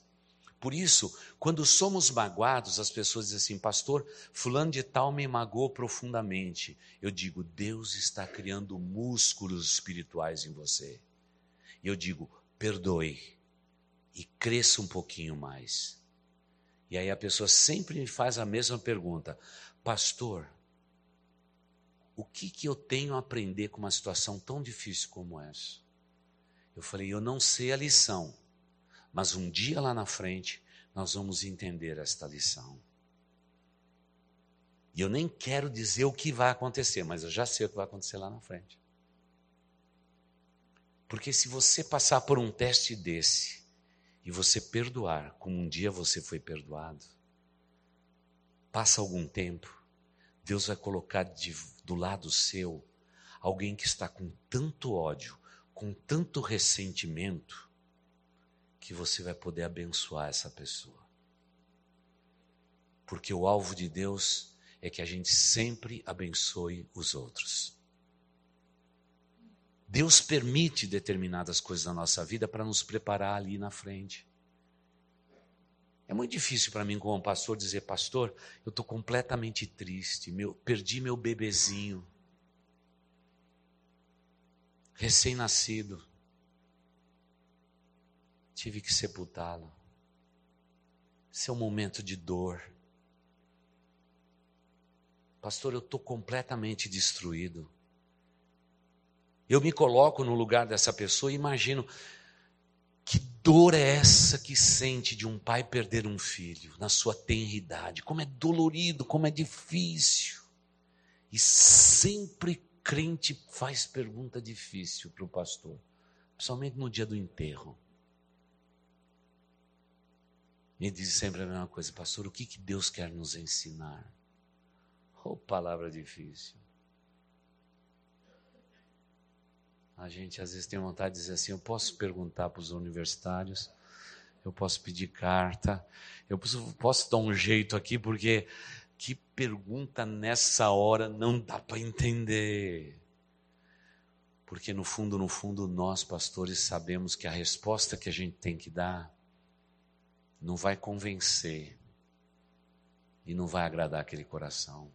[SPEAKER 2] Por isso, quando somos magoados, as pessoas dizem assim, pastor, fulano de tal me magoou profundamente. Eu digo, Deus está criando músculos espirituais em você. E eu digo, perdoe e cresça um pouquinho mais. E aí a pessoa sempre me faz a mesma pergunta: Pastor, o que, que eu tenho a aprender com uma situação tão difícil como essa? Eu falei: Eu não sei a lição, mas um dia lá na frente nós vamos entender esta lição. E eu nem quero dizer o que vai acontecer, mas eu já sei o que vai acontecer lá na frente. Porque se você passar por um teste desse, e você perdoar como um dia você foi perdoado, passa algum tempo, Deus vai colocar de, do lado seu alguém que está com tanto ódio, com tanto ressentimento, que você vai poder abençoar essa pessoa. Porque o alvo de Deus é que a gente sempre abençoe os outros. Deus permite determinadas coisas na nossa vida para nos preparar ali na frente. É muito difícil para mim, como pastor, dizer, pastor, eu estou completamente triste, meu, perdi meu bebezinho, recém-nascido, tive que sepultá-lo. Esse é um momento de dor. Pastor, eu estou completamente destruído. Eu me coloco no lugar dessa pessoa e imagino que dor é essa que sente de um pai perder um filho na sua tenridade. Como é dolorido, como é difícil. E sempre crente faz pergunta difícil para o pastor, principalmente no dia do enterro. Ele diz sempre a mesma coisa, pastor, o que, que Deus quer nos ensinar? Oh, palavra difícil. A gente às vezes tem vontade de dizer assim: eu posso perguntar para os universitários, eu posso pedir carta, eu posso, posso dar um jeito aqui, porque que pergunta nessa hora não dá para entender. Porque no fundo, no fundo, nós pastores sabemos que a resposta que a gente tem que dar não vai convencer e não vai agradar aquele coração.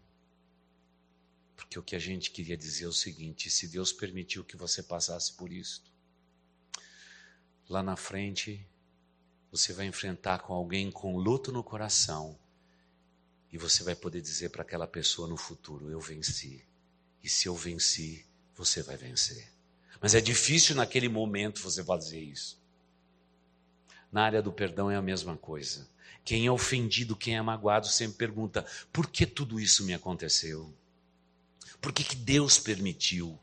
[SPEAKER 2] Porque o que a gente queria dizer é o seguinte: se Deus permitiu que você passasse por isto, lá na frente você vai enfrentar com alguém com luto no coração e você vai poder dizer para aquela pessoa no futuro: Eu venci. E se eu venci, você vai vencer. Mas é difícil naquele momento você fazer isso. Na área do perdão é a mesma coisa. Quem é ofendido, quem é magoado, sempre pergunta: por que tudo isso me aconteceu? Por que, que Deus permitiu?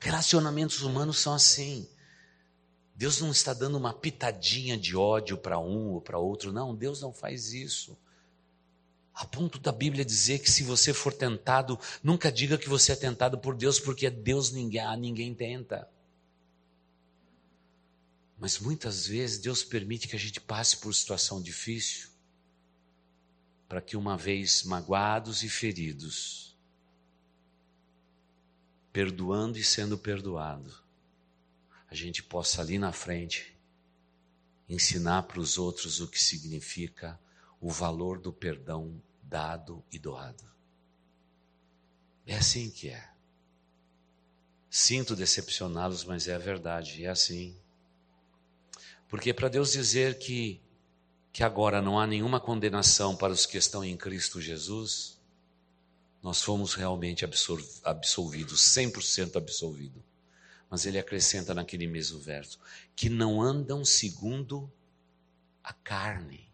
[SPEAKER 2] Relacionamentos humanos são assim. Deus não está dando uma pitadinha de ódio para um ou para outro. Não, Deus não faz isso. A ponto da Bíblia dizer que se você for tentado, nunca diga que você é tentado por Deus, porque Deus ninguém, ninguém tenta. Mas muitas vezes Deus permite que a gente passe por situação difícil, para que uma vez magoados e feridos, perdoando e sendo perdoado, a gente possa ali na frente ensinar para os outros o que significa o valor do perdão dado e doado. É assim que é. Sinto decepcioná-los, mas é a verdade, é assim. Porque para Deus dizer que, que agora não há nenhuma condenação para os que estão em Cristo Jesus, nós fomos realmente absolvidos, 100% absolvido. Mas ele acrescenta naquele mesmo verso: que não andam segundo a carne.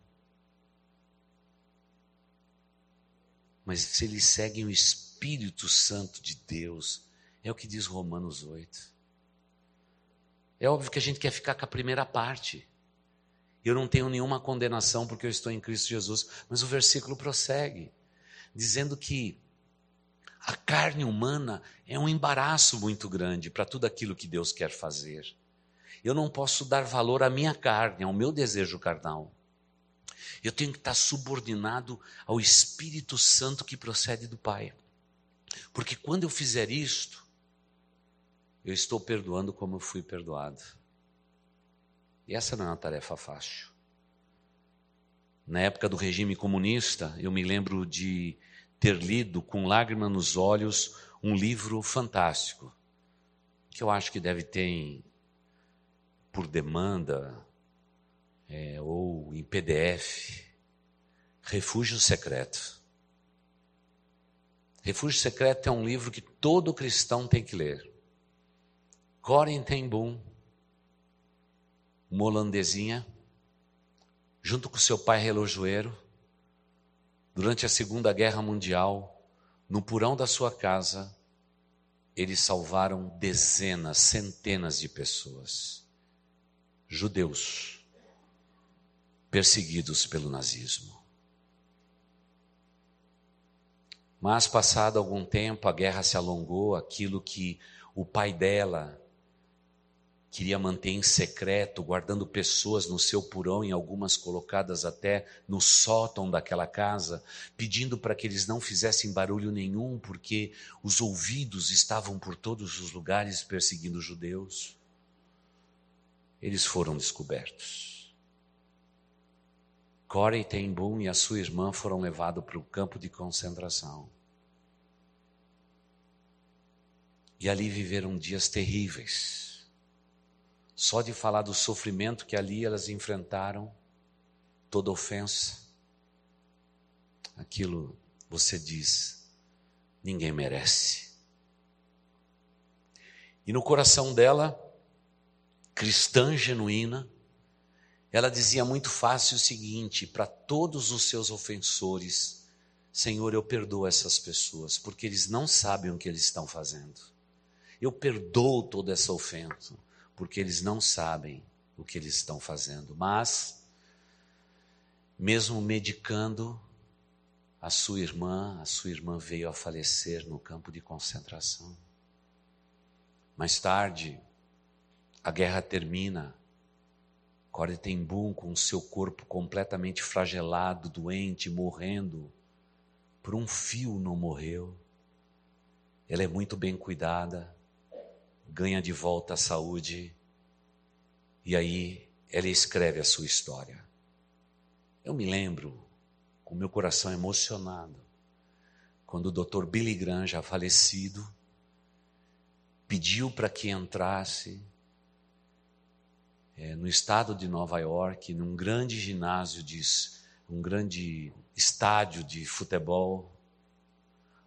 [SPEAKER 2] Mas se eles seguem o Espírito Santo de Deus, é o que diz Romanos 8. É óbvio que a gente quer ficar com a primeira parte. Eu não tenho nenhuma condenação porque eu estou em Cristo Jesus. Mas o versículo prossegue, dizendo que a carne humana é um embaraço muito grande para tudo aquilo que Deus quer fazer. Eu não posso dar valor à minha carne, ao meu desejo carnal. Eu tenho que estar subordinado ao Espírito Santo que procede do Pai. Porque quando eu fizer isto, eu estou perdoando como eu fui perdoado. E essa não é uma tarefa fácil. Na época do regime comunista, eu me lembro de ter lido com lágrima nos olhos um livro fantástico, que eu acho que deve ter por demanda é, ou em PDF, Refúgio Secreto. Refúgio Secreto é um livro que todo cristão tem que ler. Corin ten Boom, uma holandesinha, junto com seu pai relojoeiro, durante a Segunda Guerra Mundial, no porão da sua casa, eles salvaram dezenas, centenas de pessoas, judeus, perseguidos pelo nazismo. Mas, passado algum tempo, a guerra se alongou, aquilo que o pai dela queria manter em secreto, guardando pessoas no seu porão e algumas colocadas até no sótão daquela casa, pedindo para que eles não fizessem barulho nenhum, porque os ouvidos estavam por todos os lugares perseguindo os judeus. Eles foram descobertos. Corey Ten e a sua irmã foram levados para o campo de concentração. E ali viveram dias terríveis só de falar do sofrimento que ali elas enfrentaram, toda ofensa, aquilo você diz, ninguém merece. E no coração dela, cristã genuína, ela dizia muito fácil o seguinte para todos os seus ofensores: Senhor, eu perdoo essas pessoas, porque eles não sabem o que eles estão fazendo. Eu perdoo toda essa ofensa porque eles não sabem o que eles estão fazendo. Mas, mesmo medicando a sua irmã, a sua irmã veio a falecer no campo de concentração. Mais tarde, a guerra termina. Coretembum, com seu corpo completamente fragelado, doente, morrendo, por um fio não morreu. Ela é muito bem cuidada ganha de volta a saúde e aí ela escreve a sua história. Eu me lembro, com meu coração emocionado, quando o Dr. Billy Graham, já falecido, pediu para que entrasse é, no estado de Nova York, num grande ginásio, de, um grande estádio de futebol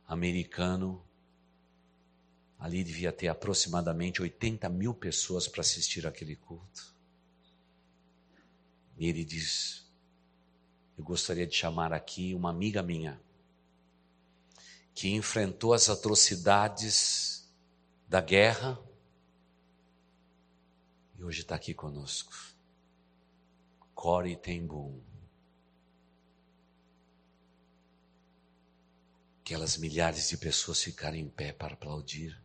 [SPEAKER 2] americano, Ali devia ter aproximadamente 80 mil pessoas para assistir aquele culto. E ele diz: Eu gostaria de chamar aqui uma amiga minha, que enfrentou as atrocidades da guerra e hoje está aqui conosco. Corey Ten Aquelas milhares de pessoas ficaram em pé para aplaudir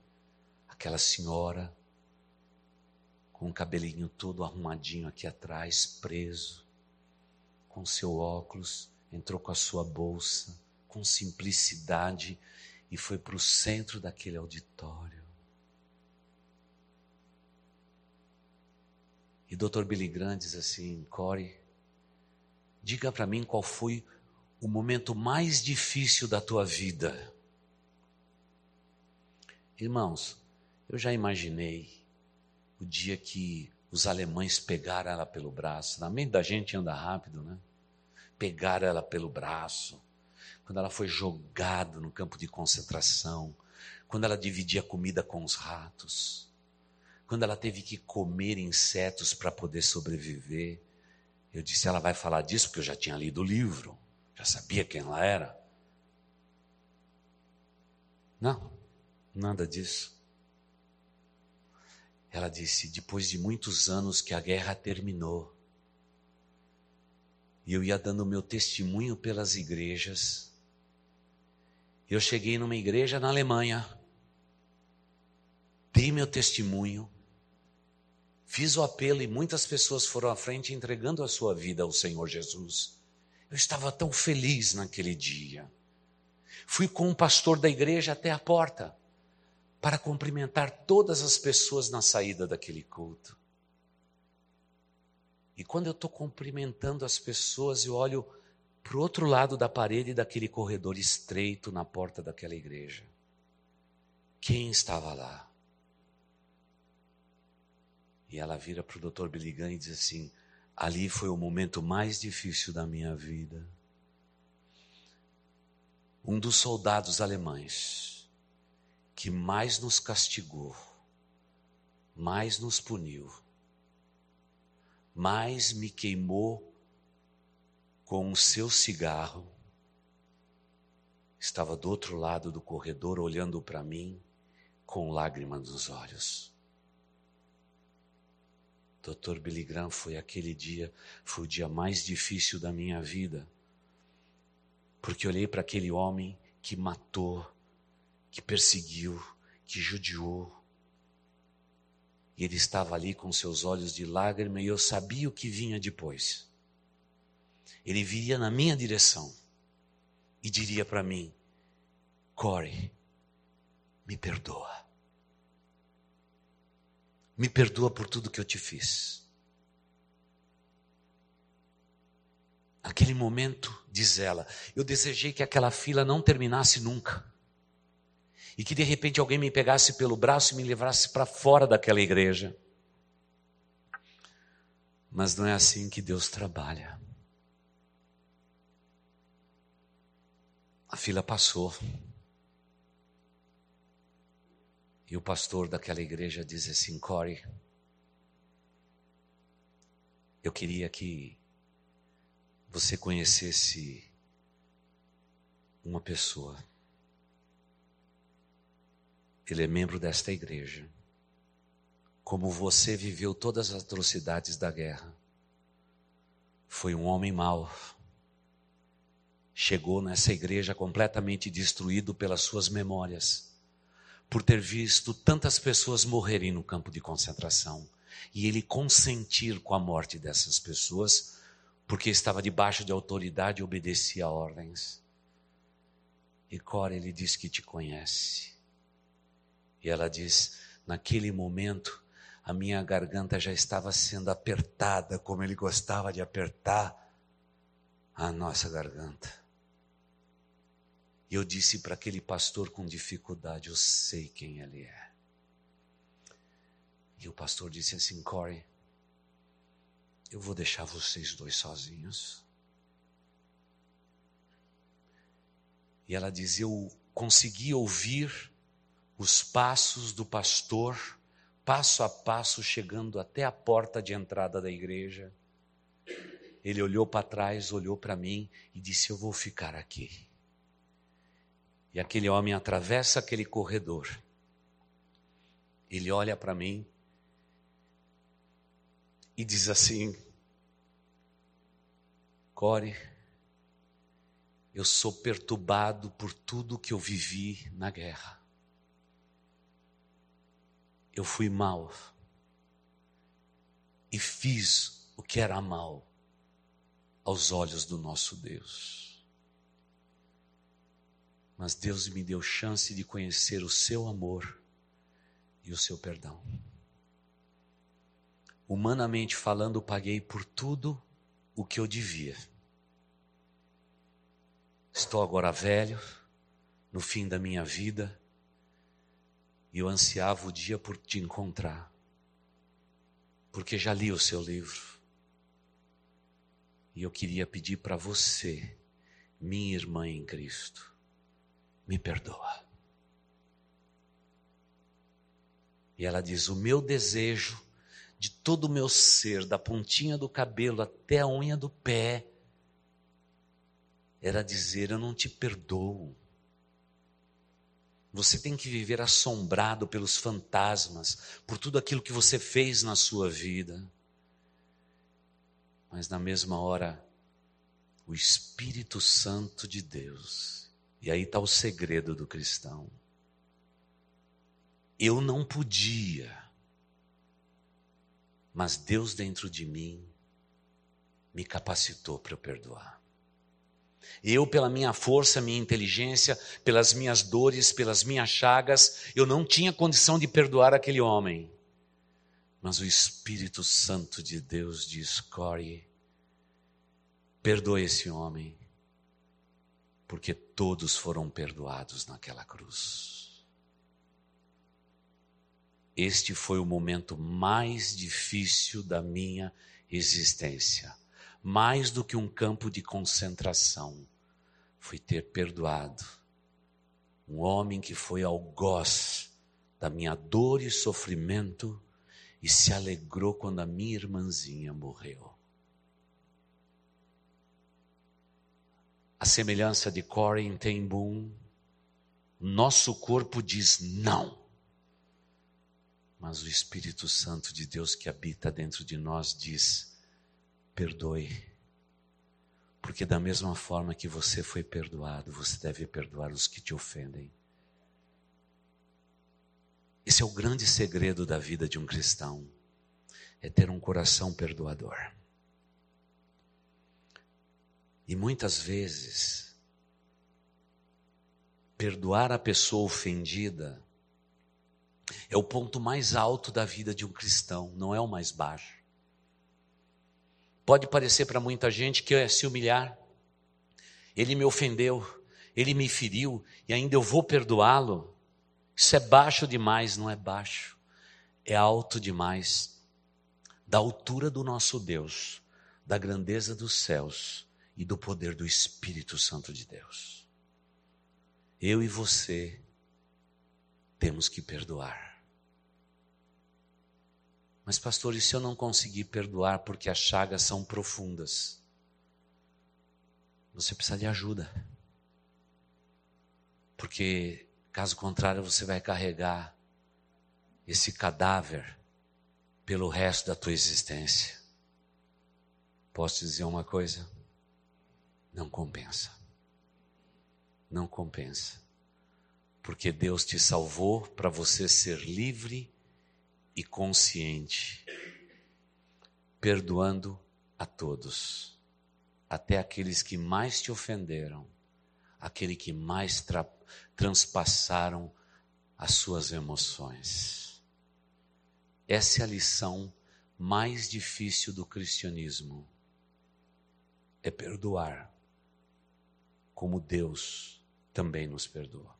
[SPEAKER 2] aquela senhora com o cabelinho todo arrumadinho aqui atrás, preso, com seu óculos, entrou com a sua bolsa, com simplicidade e foi para o centro daquele auditório. E Dr. Billy Graham diz assim: Corey, diga para mim qual foi o momento mais difícil da tua vida. Irmãos, eu já imaginei o dia que os alemães pegaram ela pelo braço. Na mente da gente anda rápido, né? Pegaram ela pelo braço. Quando ela foi jogada no campo de concentração. Quando ela dividia comida com os ratos. quando ela teve que comer insetos para poder sobreviver. Eu disse: ela vai falar disso porque eu já tinha lido o livro, já sabia quem ela era. Não, nada disso. Ela disse: depois de muitos anos que a guerra terminou, e eu ia dando meu testemunho pelas igrejas, eu cheguei numa igreja na Alemanha, dei meu testemunho, fiz o apelo e muitas pessoas foram à frente entregando a sua vida ao Senhor Jesus. Eu estava tão feliz naquele dia. Fui com o pastor da igreja até a porta para cumprimentar todas as pessoas na saída daquele culto. E quando eu estou cumprimentando as pessoas, eu olho para o outro lado da parede daquele corredor estreito na porta daquela igreja. Quem estava lá? E ela vira para o Dr. Billigan e diz assim: Ali foi o momento mais difícil da minha vida. Um dos soldados alemães que mais nos castigou, mais nos puniu, mais me queimou com o seu cigarro, estava do outro lado do corredor olhando para mim com lágrimas nos olhos. Dr. Billy Graham foi aquele dia, foi o dia mais difícil da minha vida. Porque olhei para aquele homem que matou, que perseguiu, que judiou. E ele estava ali com seus olhos de lágrima e eu sabia o que vinha depois. Ele viria na minha direção e diria para mim: Corey, me perdoa. Me perdoa por tudo que eu te fiz. Naquele momento, diz ela, eu desejei que aquela fila não terminasse nunca. E que de repente alguém me pegasse pelo braço e me levasse para fora daquela igreja. Mas não é assim que Deus trabalha. A fila passou. E o pastor daquela igreja diz assim: Corey, eu queria que você conhecesse uma pessoa. Ele é membro desta igreja. Como você viveu todas as atrocidades da guerra. Foi um homem mau. Chegou nessa igreja completamente destruído pelas suas memórias por ter visto tantas pessoas morrerem no campo de concentração e ele consentir com a morte dessas pessoas, porque estava debaixo de autoridade e obedecia a ordens. E Cora, ele diz que te conhece. E ela diz: naquele momento, a minha garganta já estava sendo apertada, como ele gostava de apertar a nossa garganta. E eu disse para aquele pastor com dificuldade: Eu sei quem ele é. E o pastor disse assim: Corey, eu vou deixar vocês dois sozinhos. E ela diz: Eu consegui ouvir os passos do pastor, passo a passo, chegando até a porta de entrada da igreja. Ele olhou para trás, olhou para mim e disse: Eu vou ficar aqui. E aquele homem atravessa aquele corredor. Ele olha para mim e diz assim: Core, eu sou perturbado por tudo que eu vivi na guerra. Eu fui mal e fiz o que era mal aos olhos do nosso Deus mas Deus me deu chance de conhecer o seu amor e o seu perdão. Humanamente falando, paguei por tudo o que eu devia. Estou agora velho, no fim da minha vida, e eu ansiava o dia por te encontrar, porque já li o seu livro. E eu queria pedir para você, minha irmã em Cristo, me perdoa. E ela diz: O meu desejo de todo o meu ser, da pontinha do cabelo até a unha do pé, era dizer: Eu não te perdoo. Você tem que viver assombrado pelos fantasmas, por tudo aquilo que você fez na sua vida. Mas na mesma hora, o Espírito Santo de Deus, e aí está o segredo do cristão. Eu não podia, mas Deus dentro de mim me capacitou para eu perdoar. Eu, pela minha força, minha inteligência, pelas minhas dores, pelas minhas chagas, eu não tinha condição de perdoar aquele homem. Mas o Espírito Santo de Deus diz: Corey, perdoe esse homem, porque todos foram perdoados naquela cruz. Este foi o momento mais difícil da minha existência mais do que um campo de concentração, foi ter perdoado um homem que foi algoz da minha dor e sofrimento e se alegrou quando a minha irmãzinha morreu. A semelhança de Corey em Ten Boom, nosso corpo diz não. Mas o Espírito Santo de Deus que habita dentro de nós diz: perdoe. Porque da mesma forma que você foi perdoado, você deve perdoar os que te ofendem. Esse é o grande segredo da vida de um cristão, é ter um coração perdoador. E muitas vezes, perdoar a pessoa ofendida é o ponto mais alto da vida de um cristão, não é o mais baixo. Pode parecer para muita gente que é se humilhar. Ele me ofendeu, ele me feriu e ainda eu vou perdoá-lo. Isso é baixo demais, não é baixo. É alto demais. Da altura do nosso Deus, da grandeza dos céus e do poder do Espírito Santo de Deus. Eu e você temos que perdoar. Mas, pastor, e se eu não conseguir perdoar porque as chagas são profundas? Você precisa de ajuda. Porque, caso contrário, você vai carregar esse cadáver pelo resto da tua existência. Posso te dizer uma coisa? Não compensa. Não compensa. Porque Deus te salvou para você ser livre e consciente, perdoando a todos, até aqueles que mais te ofenderam, aquele que mais tra transpassaram as suas emoções. Essa é a lição mais difícil do cristianismo. É perdoar como Deus também nos perdoa.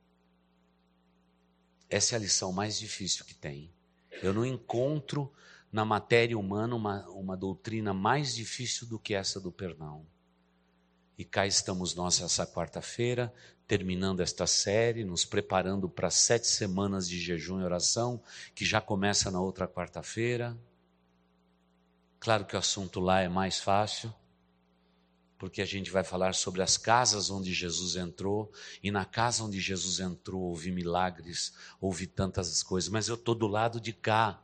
[SPEAKER 2] Essa é a lição mais difícil que tem. Eu não encontro na matéria humana uma, uma doutrina mais difícil do que essa do perdão. E cá estamos nós essa quarta-feira, terminando esta série, nos preparando para sete semanas de jejum e oração, que já começa na outra quarta-feira. Claro que o assunto lá é mais fácil, porque a gente vai falar sobre as casas onde Jesus entrou, e na casa onde Jesus entrou houve milagres, houve tantas coisas, mas eu estou do lado de cá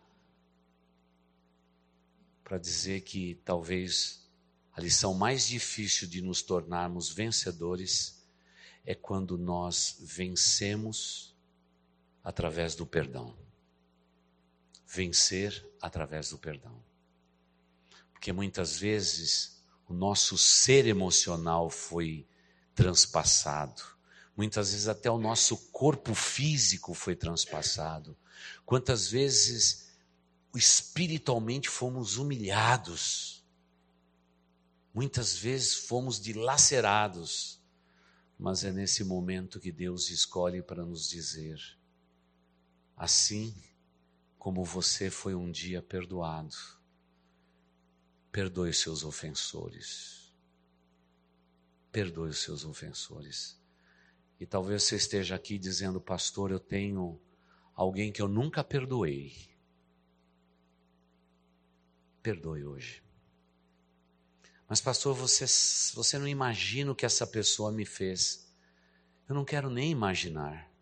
[SPEAKER 2] para dizer que talvez a lição mais difícil de nos tornarmos vencedores é quando nós vencemos através do perdão. Vencer através do perdão. Porque muitas vezes o nosso ser emocional foi transpassado. Muitas vezes até o nosso corpo físico foi transpassado. Quantas vezes espiritualmente fomos humilhados. Muitas vezes fomos dilacerados. Mas é nesse momento que Deus escolhe para nos dizer: assim como você foi um dia perdoado, Perdoe os seus ofensores. Perdoe os seus ofensores. E talvez você esteja aqui dizendo, pastor, eu tenho alguém que eu nunca perdoei. Perdoe hoje. Mas, pastor, você, você não imagina o que essa pessoa me fez. Eu não quero nem imaginar.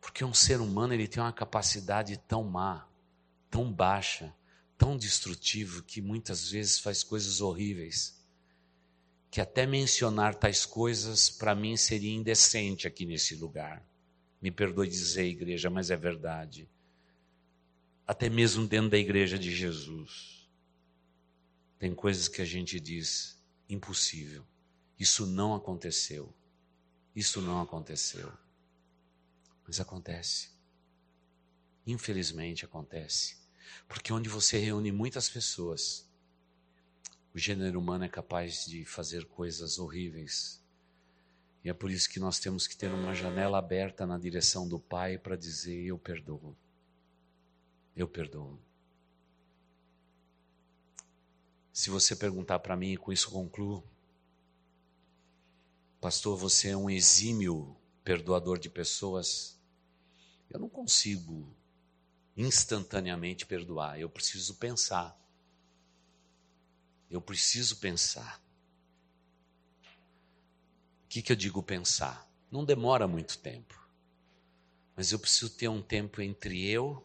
[SPEAKER 2] Porque um ser humano ele tem uma capacidade tão má, tão baixa, tão destrutivo, que muitas vezes faz coisas horríveis. Que até mencionar tais coisas para mim seria indecente aqui nesse lugar. Me perdoe dizer, igreja, mas é verdade. Até mesmo dentro da igreja de Jesus. Tem coisas que a gente diz impossível. Isso não aconteceu. Isso não aconteceu. Mas acontece. Infelizmente acontece. Porque onde você reúne muitas pessoas, o gênero humano é capaz de fazer coisas horríveis. E é por isso que nós temos que ter uma janela aberta na direção do Pai para dizer: Eu perdoo. Eu perdoo. Se você perguntar para mim, e com isso concluo, Pastor, você é um exímio perdoador de pessoas. Eu não consigo instantaneamente perdoar, eu preciso pensar. Eu preciso pensar. O que, que eu digo pensar? Não demora muito tempo, mas eu preciso ter um tempo entre eu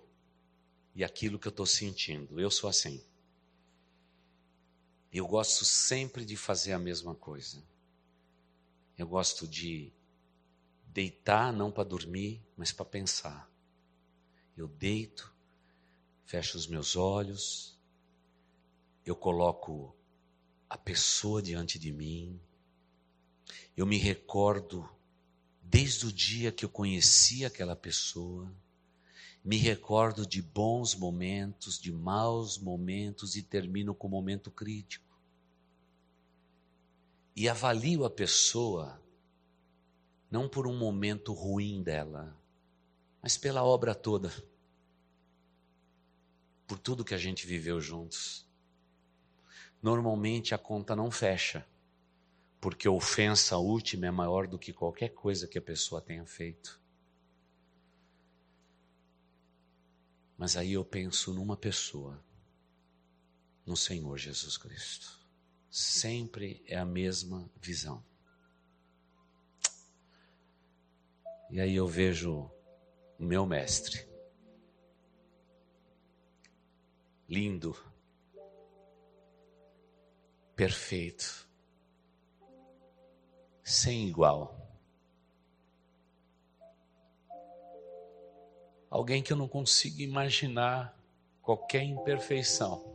[SPEAKER 2] e aquilo que eu estou sentindo. Eu sou assim. Eu gosto sempre de fazer a mesma coisa. Eu gosto de deitar não para dormir, mas para pensar. Eu deito, fecho os meus olhos, eu coloco a pessoa diante de mim, eu me recordo desde o dia que eu conheci aquela pessoa, me recordo de bons momentos, de maus momentos e termino com o momento crítico. E avalio a pessoa não por um momento ruim dela, mas pela obra toda, por tudo que a gente viveu juntos. Normalmente a conta não fecha, porque a ofensa última é maior do que qualquer coisa que a pessoa tenha feito. Mas aí eu penso numa pessoa, no Senhor Jesus Cristo sempre é a mesma visão. E aí eu vejo o meu mestre, lindo, perfeito, sem igual. Alguém que eu não consigo imaginar qualquer imperfeição.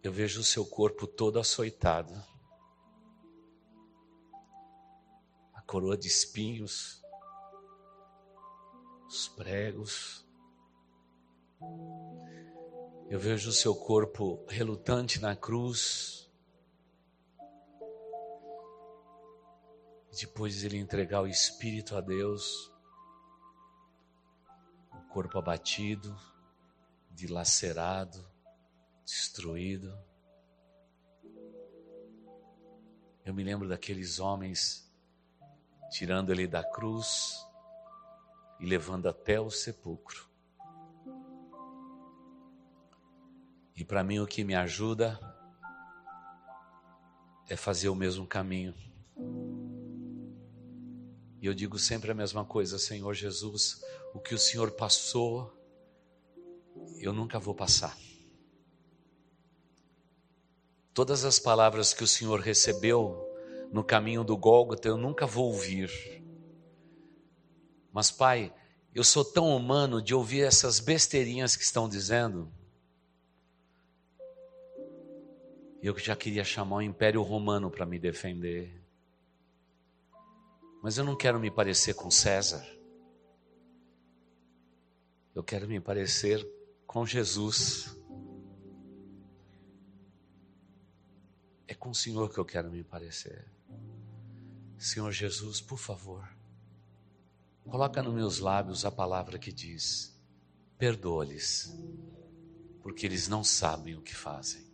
[SPEAKER 2] eu vejo o seu corpo todo açoitado, coroa de espinhos, os pregos. Eu vejo o seu corpo relutante na cruz. Depois de ele entregar o espírito a Deus, o corpo abatido, dilacerado, destruído. Eu me lembro daqueles homens tirando ele da cruz e levando até o sepulcro. E para mim o que me ajuda é fazer o mesmo caminho. E eu digo sempre a mesma coisa, Senhor Jesus, o que o Senhor passou, eu nunca vou passar. Todas as palavras que o Senhor recebeu no caminho do Gólgota eu nunca vou ouvir. Mas, Pai, eu sou tão humano de ouvir essas besteirinhas que estão dizendo. Eu já queria chamar o Império Romano para me defender. Mas eu não quero me parecer com César. Eu quero me parecer com Jesus. É com o Senhor que eu quero me parecer. Senhor Jesus, por favor, coloca nos meus lábios a palavra que diz: perdoa-lhes, porque eles não sabem o que fazem.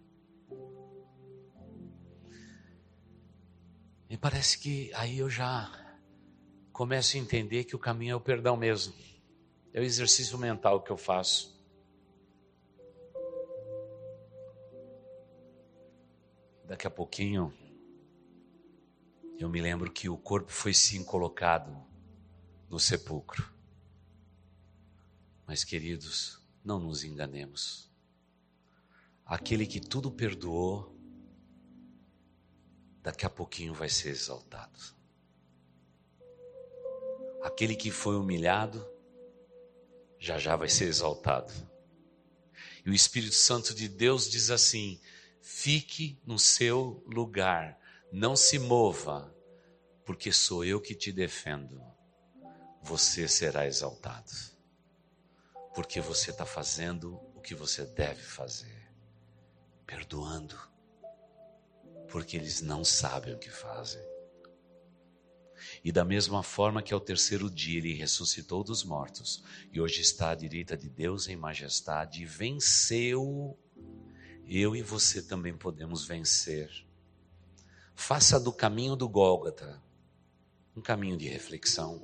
[SPEAKER 2] E parece que aí eu já começo a entender que o caminho é o perdão mesmo. É o exercício mental que eu faço. Daqui a pouquinho, eu me lembro que o corpo foi sim colocado no sepulcro. Mas, queridos, não nos enganemos. Aquele que tudo perdoou, daqui a pouquinho vai ser exaltado. Aquele que foi humilhado, já já vai ser exaltado. E o Espírito Santo de Deus diz assim: fique no seu lugar, não se mova, porque sou eu que te defendo. Você será exaltado, porque você está fazendo o que você deve fazer, perdoando, porque eles não sabem o que fazem. E da mesma forma que ao terceiro dia ele ressuscitou dos mortos e hoje está à direita de Deus em majestade e venceu, eu e você também podemos vencer. Faça do caminho do Gólgota um caminho de reflexão.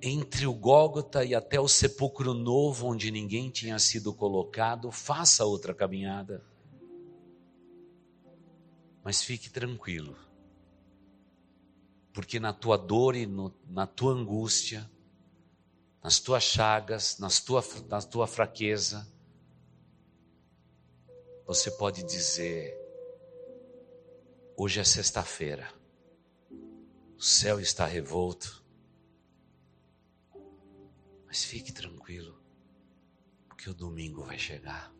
[SPEAKER 2] Entre o Gólgota e até o sepulcro novo, onde ninguém tinha sido colocado, faça outra caminhada. Mas fique tranquilo porque na tua dor e no, na tua angústia, nas tuas chagas, nas tua, na tua fraqueza, você pode dizer: hoje é sexta-feira, o céu está revolto, mas fique tranquilo, porque o domingo vai chegar.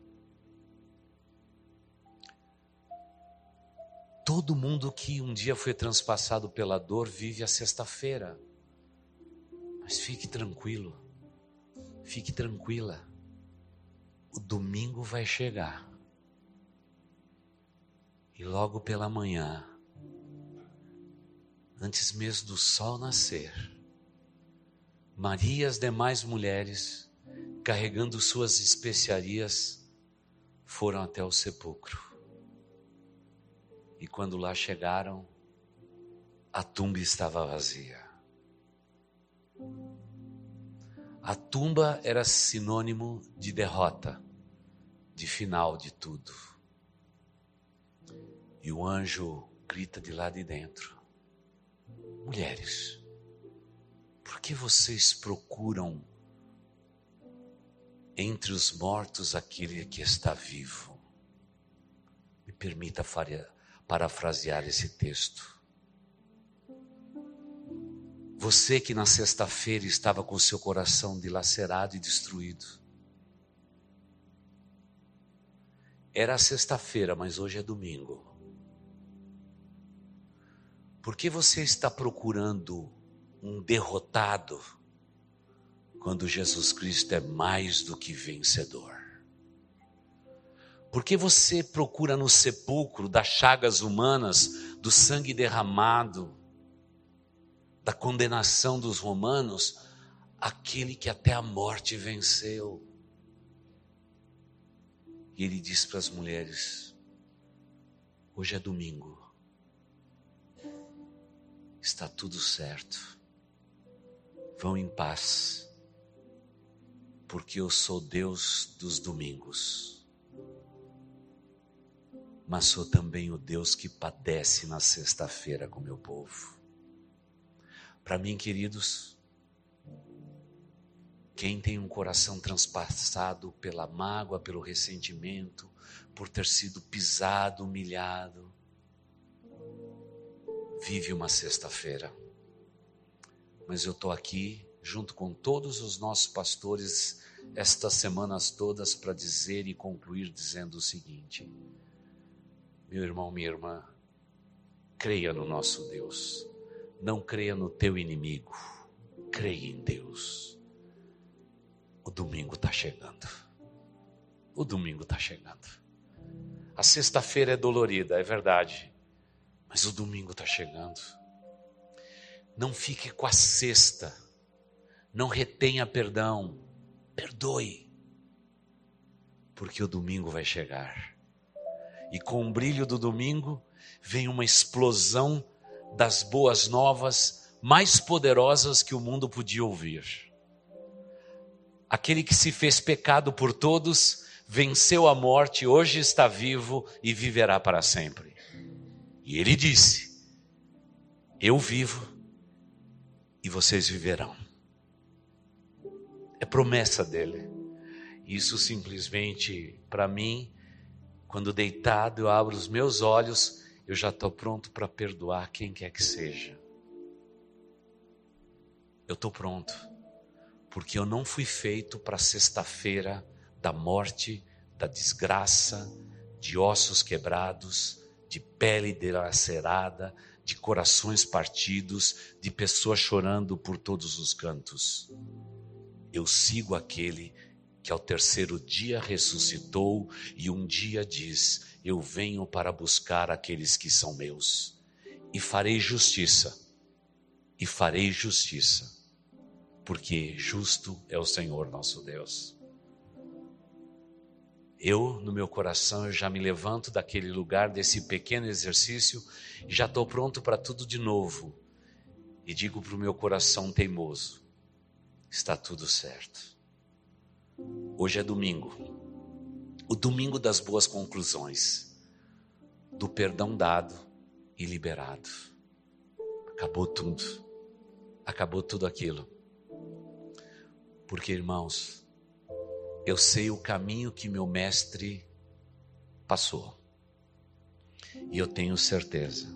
[SPEAKER 2] Todo mundo que um dia foi transpassado pela dor vive a sexta-feira. Mas fique tranquilo, fique tranquila. O domingo vai chegar. E logo pela manhã, antes mesmo do sol nascer, Maria e as demais mulheres, carregando suas especiarias, foram até o sepulcro. E quando lá chegaram, a tumba estava vazia. A tumba era sinônimo de derrota, de final de tudo. E o anjo grita de lá de dentro: Mulheres, por que vocês procuram entre os mortos aquele que está vivo? Me permita parafrasear esse texto. Você que na sexta-feira estava com seu coração dilacerado e destruído. Era sexta-feira, mas hoje é domingo. Por que você está procurando um derrotado quando Jesus Cristo é mais do que vencedor? Por que você procura no sepulcro das chagas humanas, do sangue derramado, da condenação dos romanos, aquele que até a morte venceu? E ele diz para as mulheres: hoje é domingo, está tudo certo, vão em paz, porque eu sou Deus dos domingos mas sou também o Deus que padece na sexta-feira com meu povo. Para mim, queridos, quem tem um coração transpassado pela mágoa, pelo ressentimento, por ter sido pisado, humilhado, vive uma sexta-feira. Mas eu estou aqui, junto com todos os nossos pastores, estas semanas todas, para dizer e concluir dizendo o seguinte: meu irmão, minha irmã, creia no nosso Deus. Não creia no teu inimigo. Creia em Deus. O domingo está chegando. O domingo está chegando. A sexta-feira é dolorida, é verdade. Mas o domingo está chegando. Não fique com a sexta. Não retenha perdão. Perdoe. Porque o domingo vai chegar E com o brilho do domingo vem uma explosão das boas novas mais poderosas que o mundo podia ouvir. Aquele que se fez pecado por todos, venceu a morte, hoje está vivo e viverá para sempre. E ele disse: Eu vivo e vocês viverão. É promessa dele. Isso simplesmente, para mim, quando deitado eu abro os meus olhos, eu já estou pronto para perdoar quem quer que seja. Eu estou pronto, porque eu não fui feito para sexta-feira da morte, da desgraça, de ossos quebrados, de pele dilacerada, de corações partidos, de pessoas chorando por todos os cantos eu sigo aquele que ao terceiro dia ressuscitou e um dia diz: Eu venho para buscar aqueles que são meus, e farei justiça, e farei justiça, porque justo é o Senhor nosso Deus. Eu, no meu coração, eu já me levanto daquele lugar, desse pequeno exercício, e já estou pronto para tudo de novo. E digo para o meu coração teimoso: está tudo certo. Hoje é domingo, o domingo das boas conclusões, do perdão dado e liberado. Acabou tudo, acabou tudo aquilo. Porque, irmãos, eu sei o caminho que meu mestre passou, e eu tenho certeza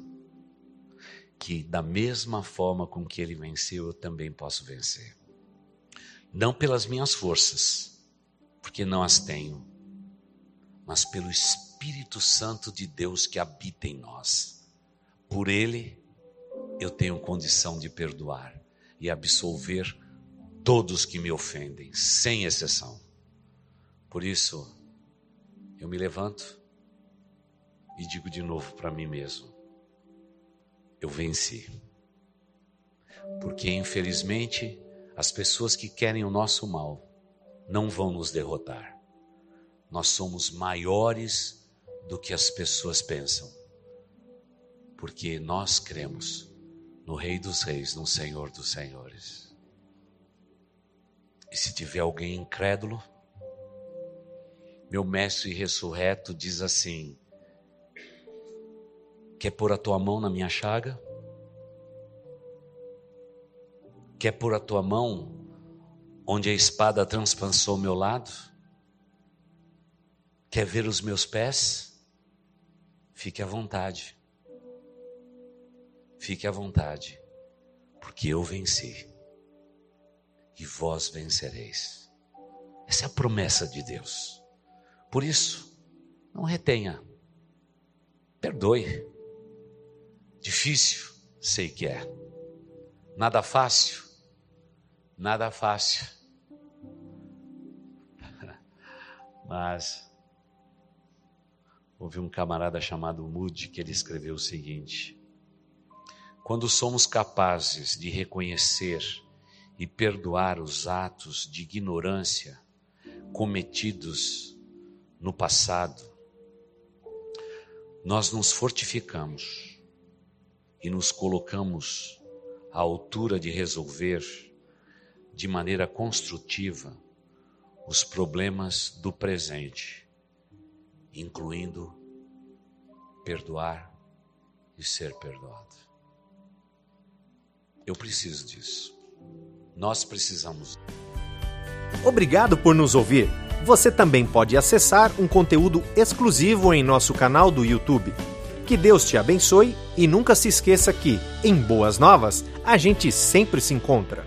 [SPEAKER 2] que, da mesma forma com que ele venceu, eu também posso vencer não pelas minhas forças, porque não as tenho, mas pelo Espírito Santo de Deus que habita em nós. Por Ele, eu tenho condição de perdoar e absolver todos que me ofendem, sem exceção. Por isso, eu me levanto e digo de novo para mim mesmo: eu venci. Porque infelizmente as pessoas que querem o nosso mal não vão nos derrotar. Nós somos maiores do que as pessoas pensam, porque nós cremos no Rei dos Reis, no Senhor dos Senhores. E se tiver alguém incrédulo, meu mestre ressurreto diz assim: Quer pôr a tua mão na minha chaga? Quer pôr a tua mão onde a espada transpassou meu lado? Quer ver os meus pés? Fique à vontade. Fique à vontade, porque eu venci e vós vencereis. Essa é a promessa de Deus. Por isso, não retenha. Perdoe. Difícil, sei que é. Nada fácil, Nada fácil. Mas houve um camarada chamado Moody que ele escreveu o seguinte: Quando somos capazes de reconhecer e perdoar os atos de ignorância cometidos no passado, nós nos fortificamos e nos colocamos à altura de resolver de maneira construtiva os problemas do presente, incluindo perdoar e ser perdoado. Eu preciso disso. Nós precisamos.
[SPEAKER 1] Obrigado por nos ouvir. Você também pode acessar um conteúdo exclusivo em nosso canal do YouTube. Que Deus te abençoe e nunca se esqueça que, em Boas Novas, a gente sempre se encontra.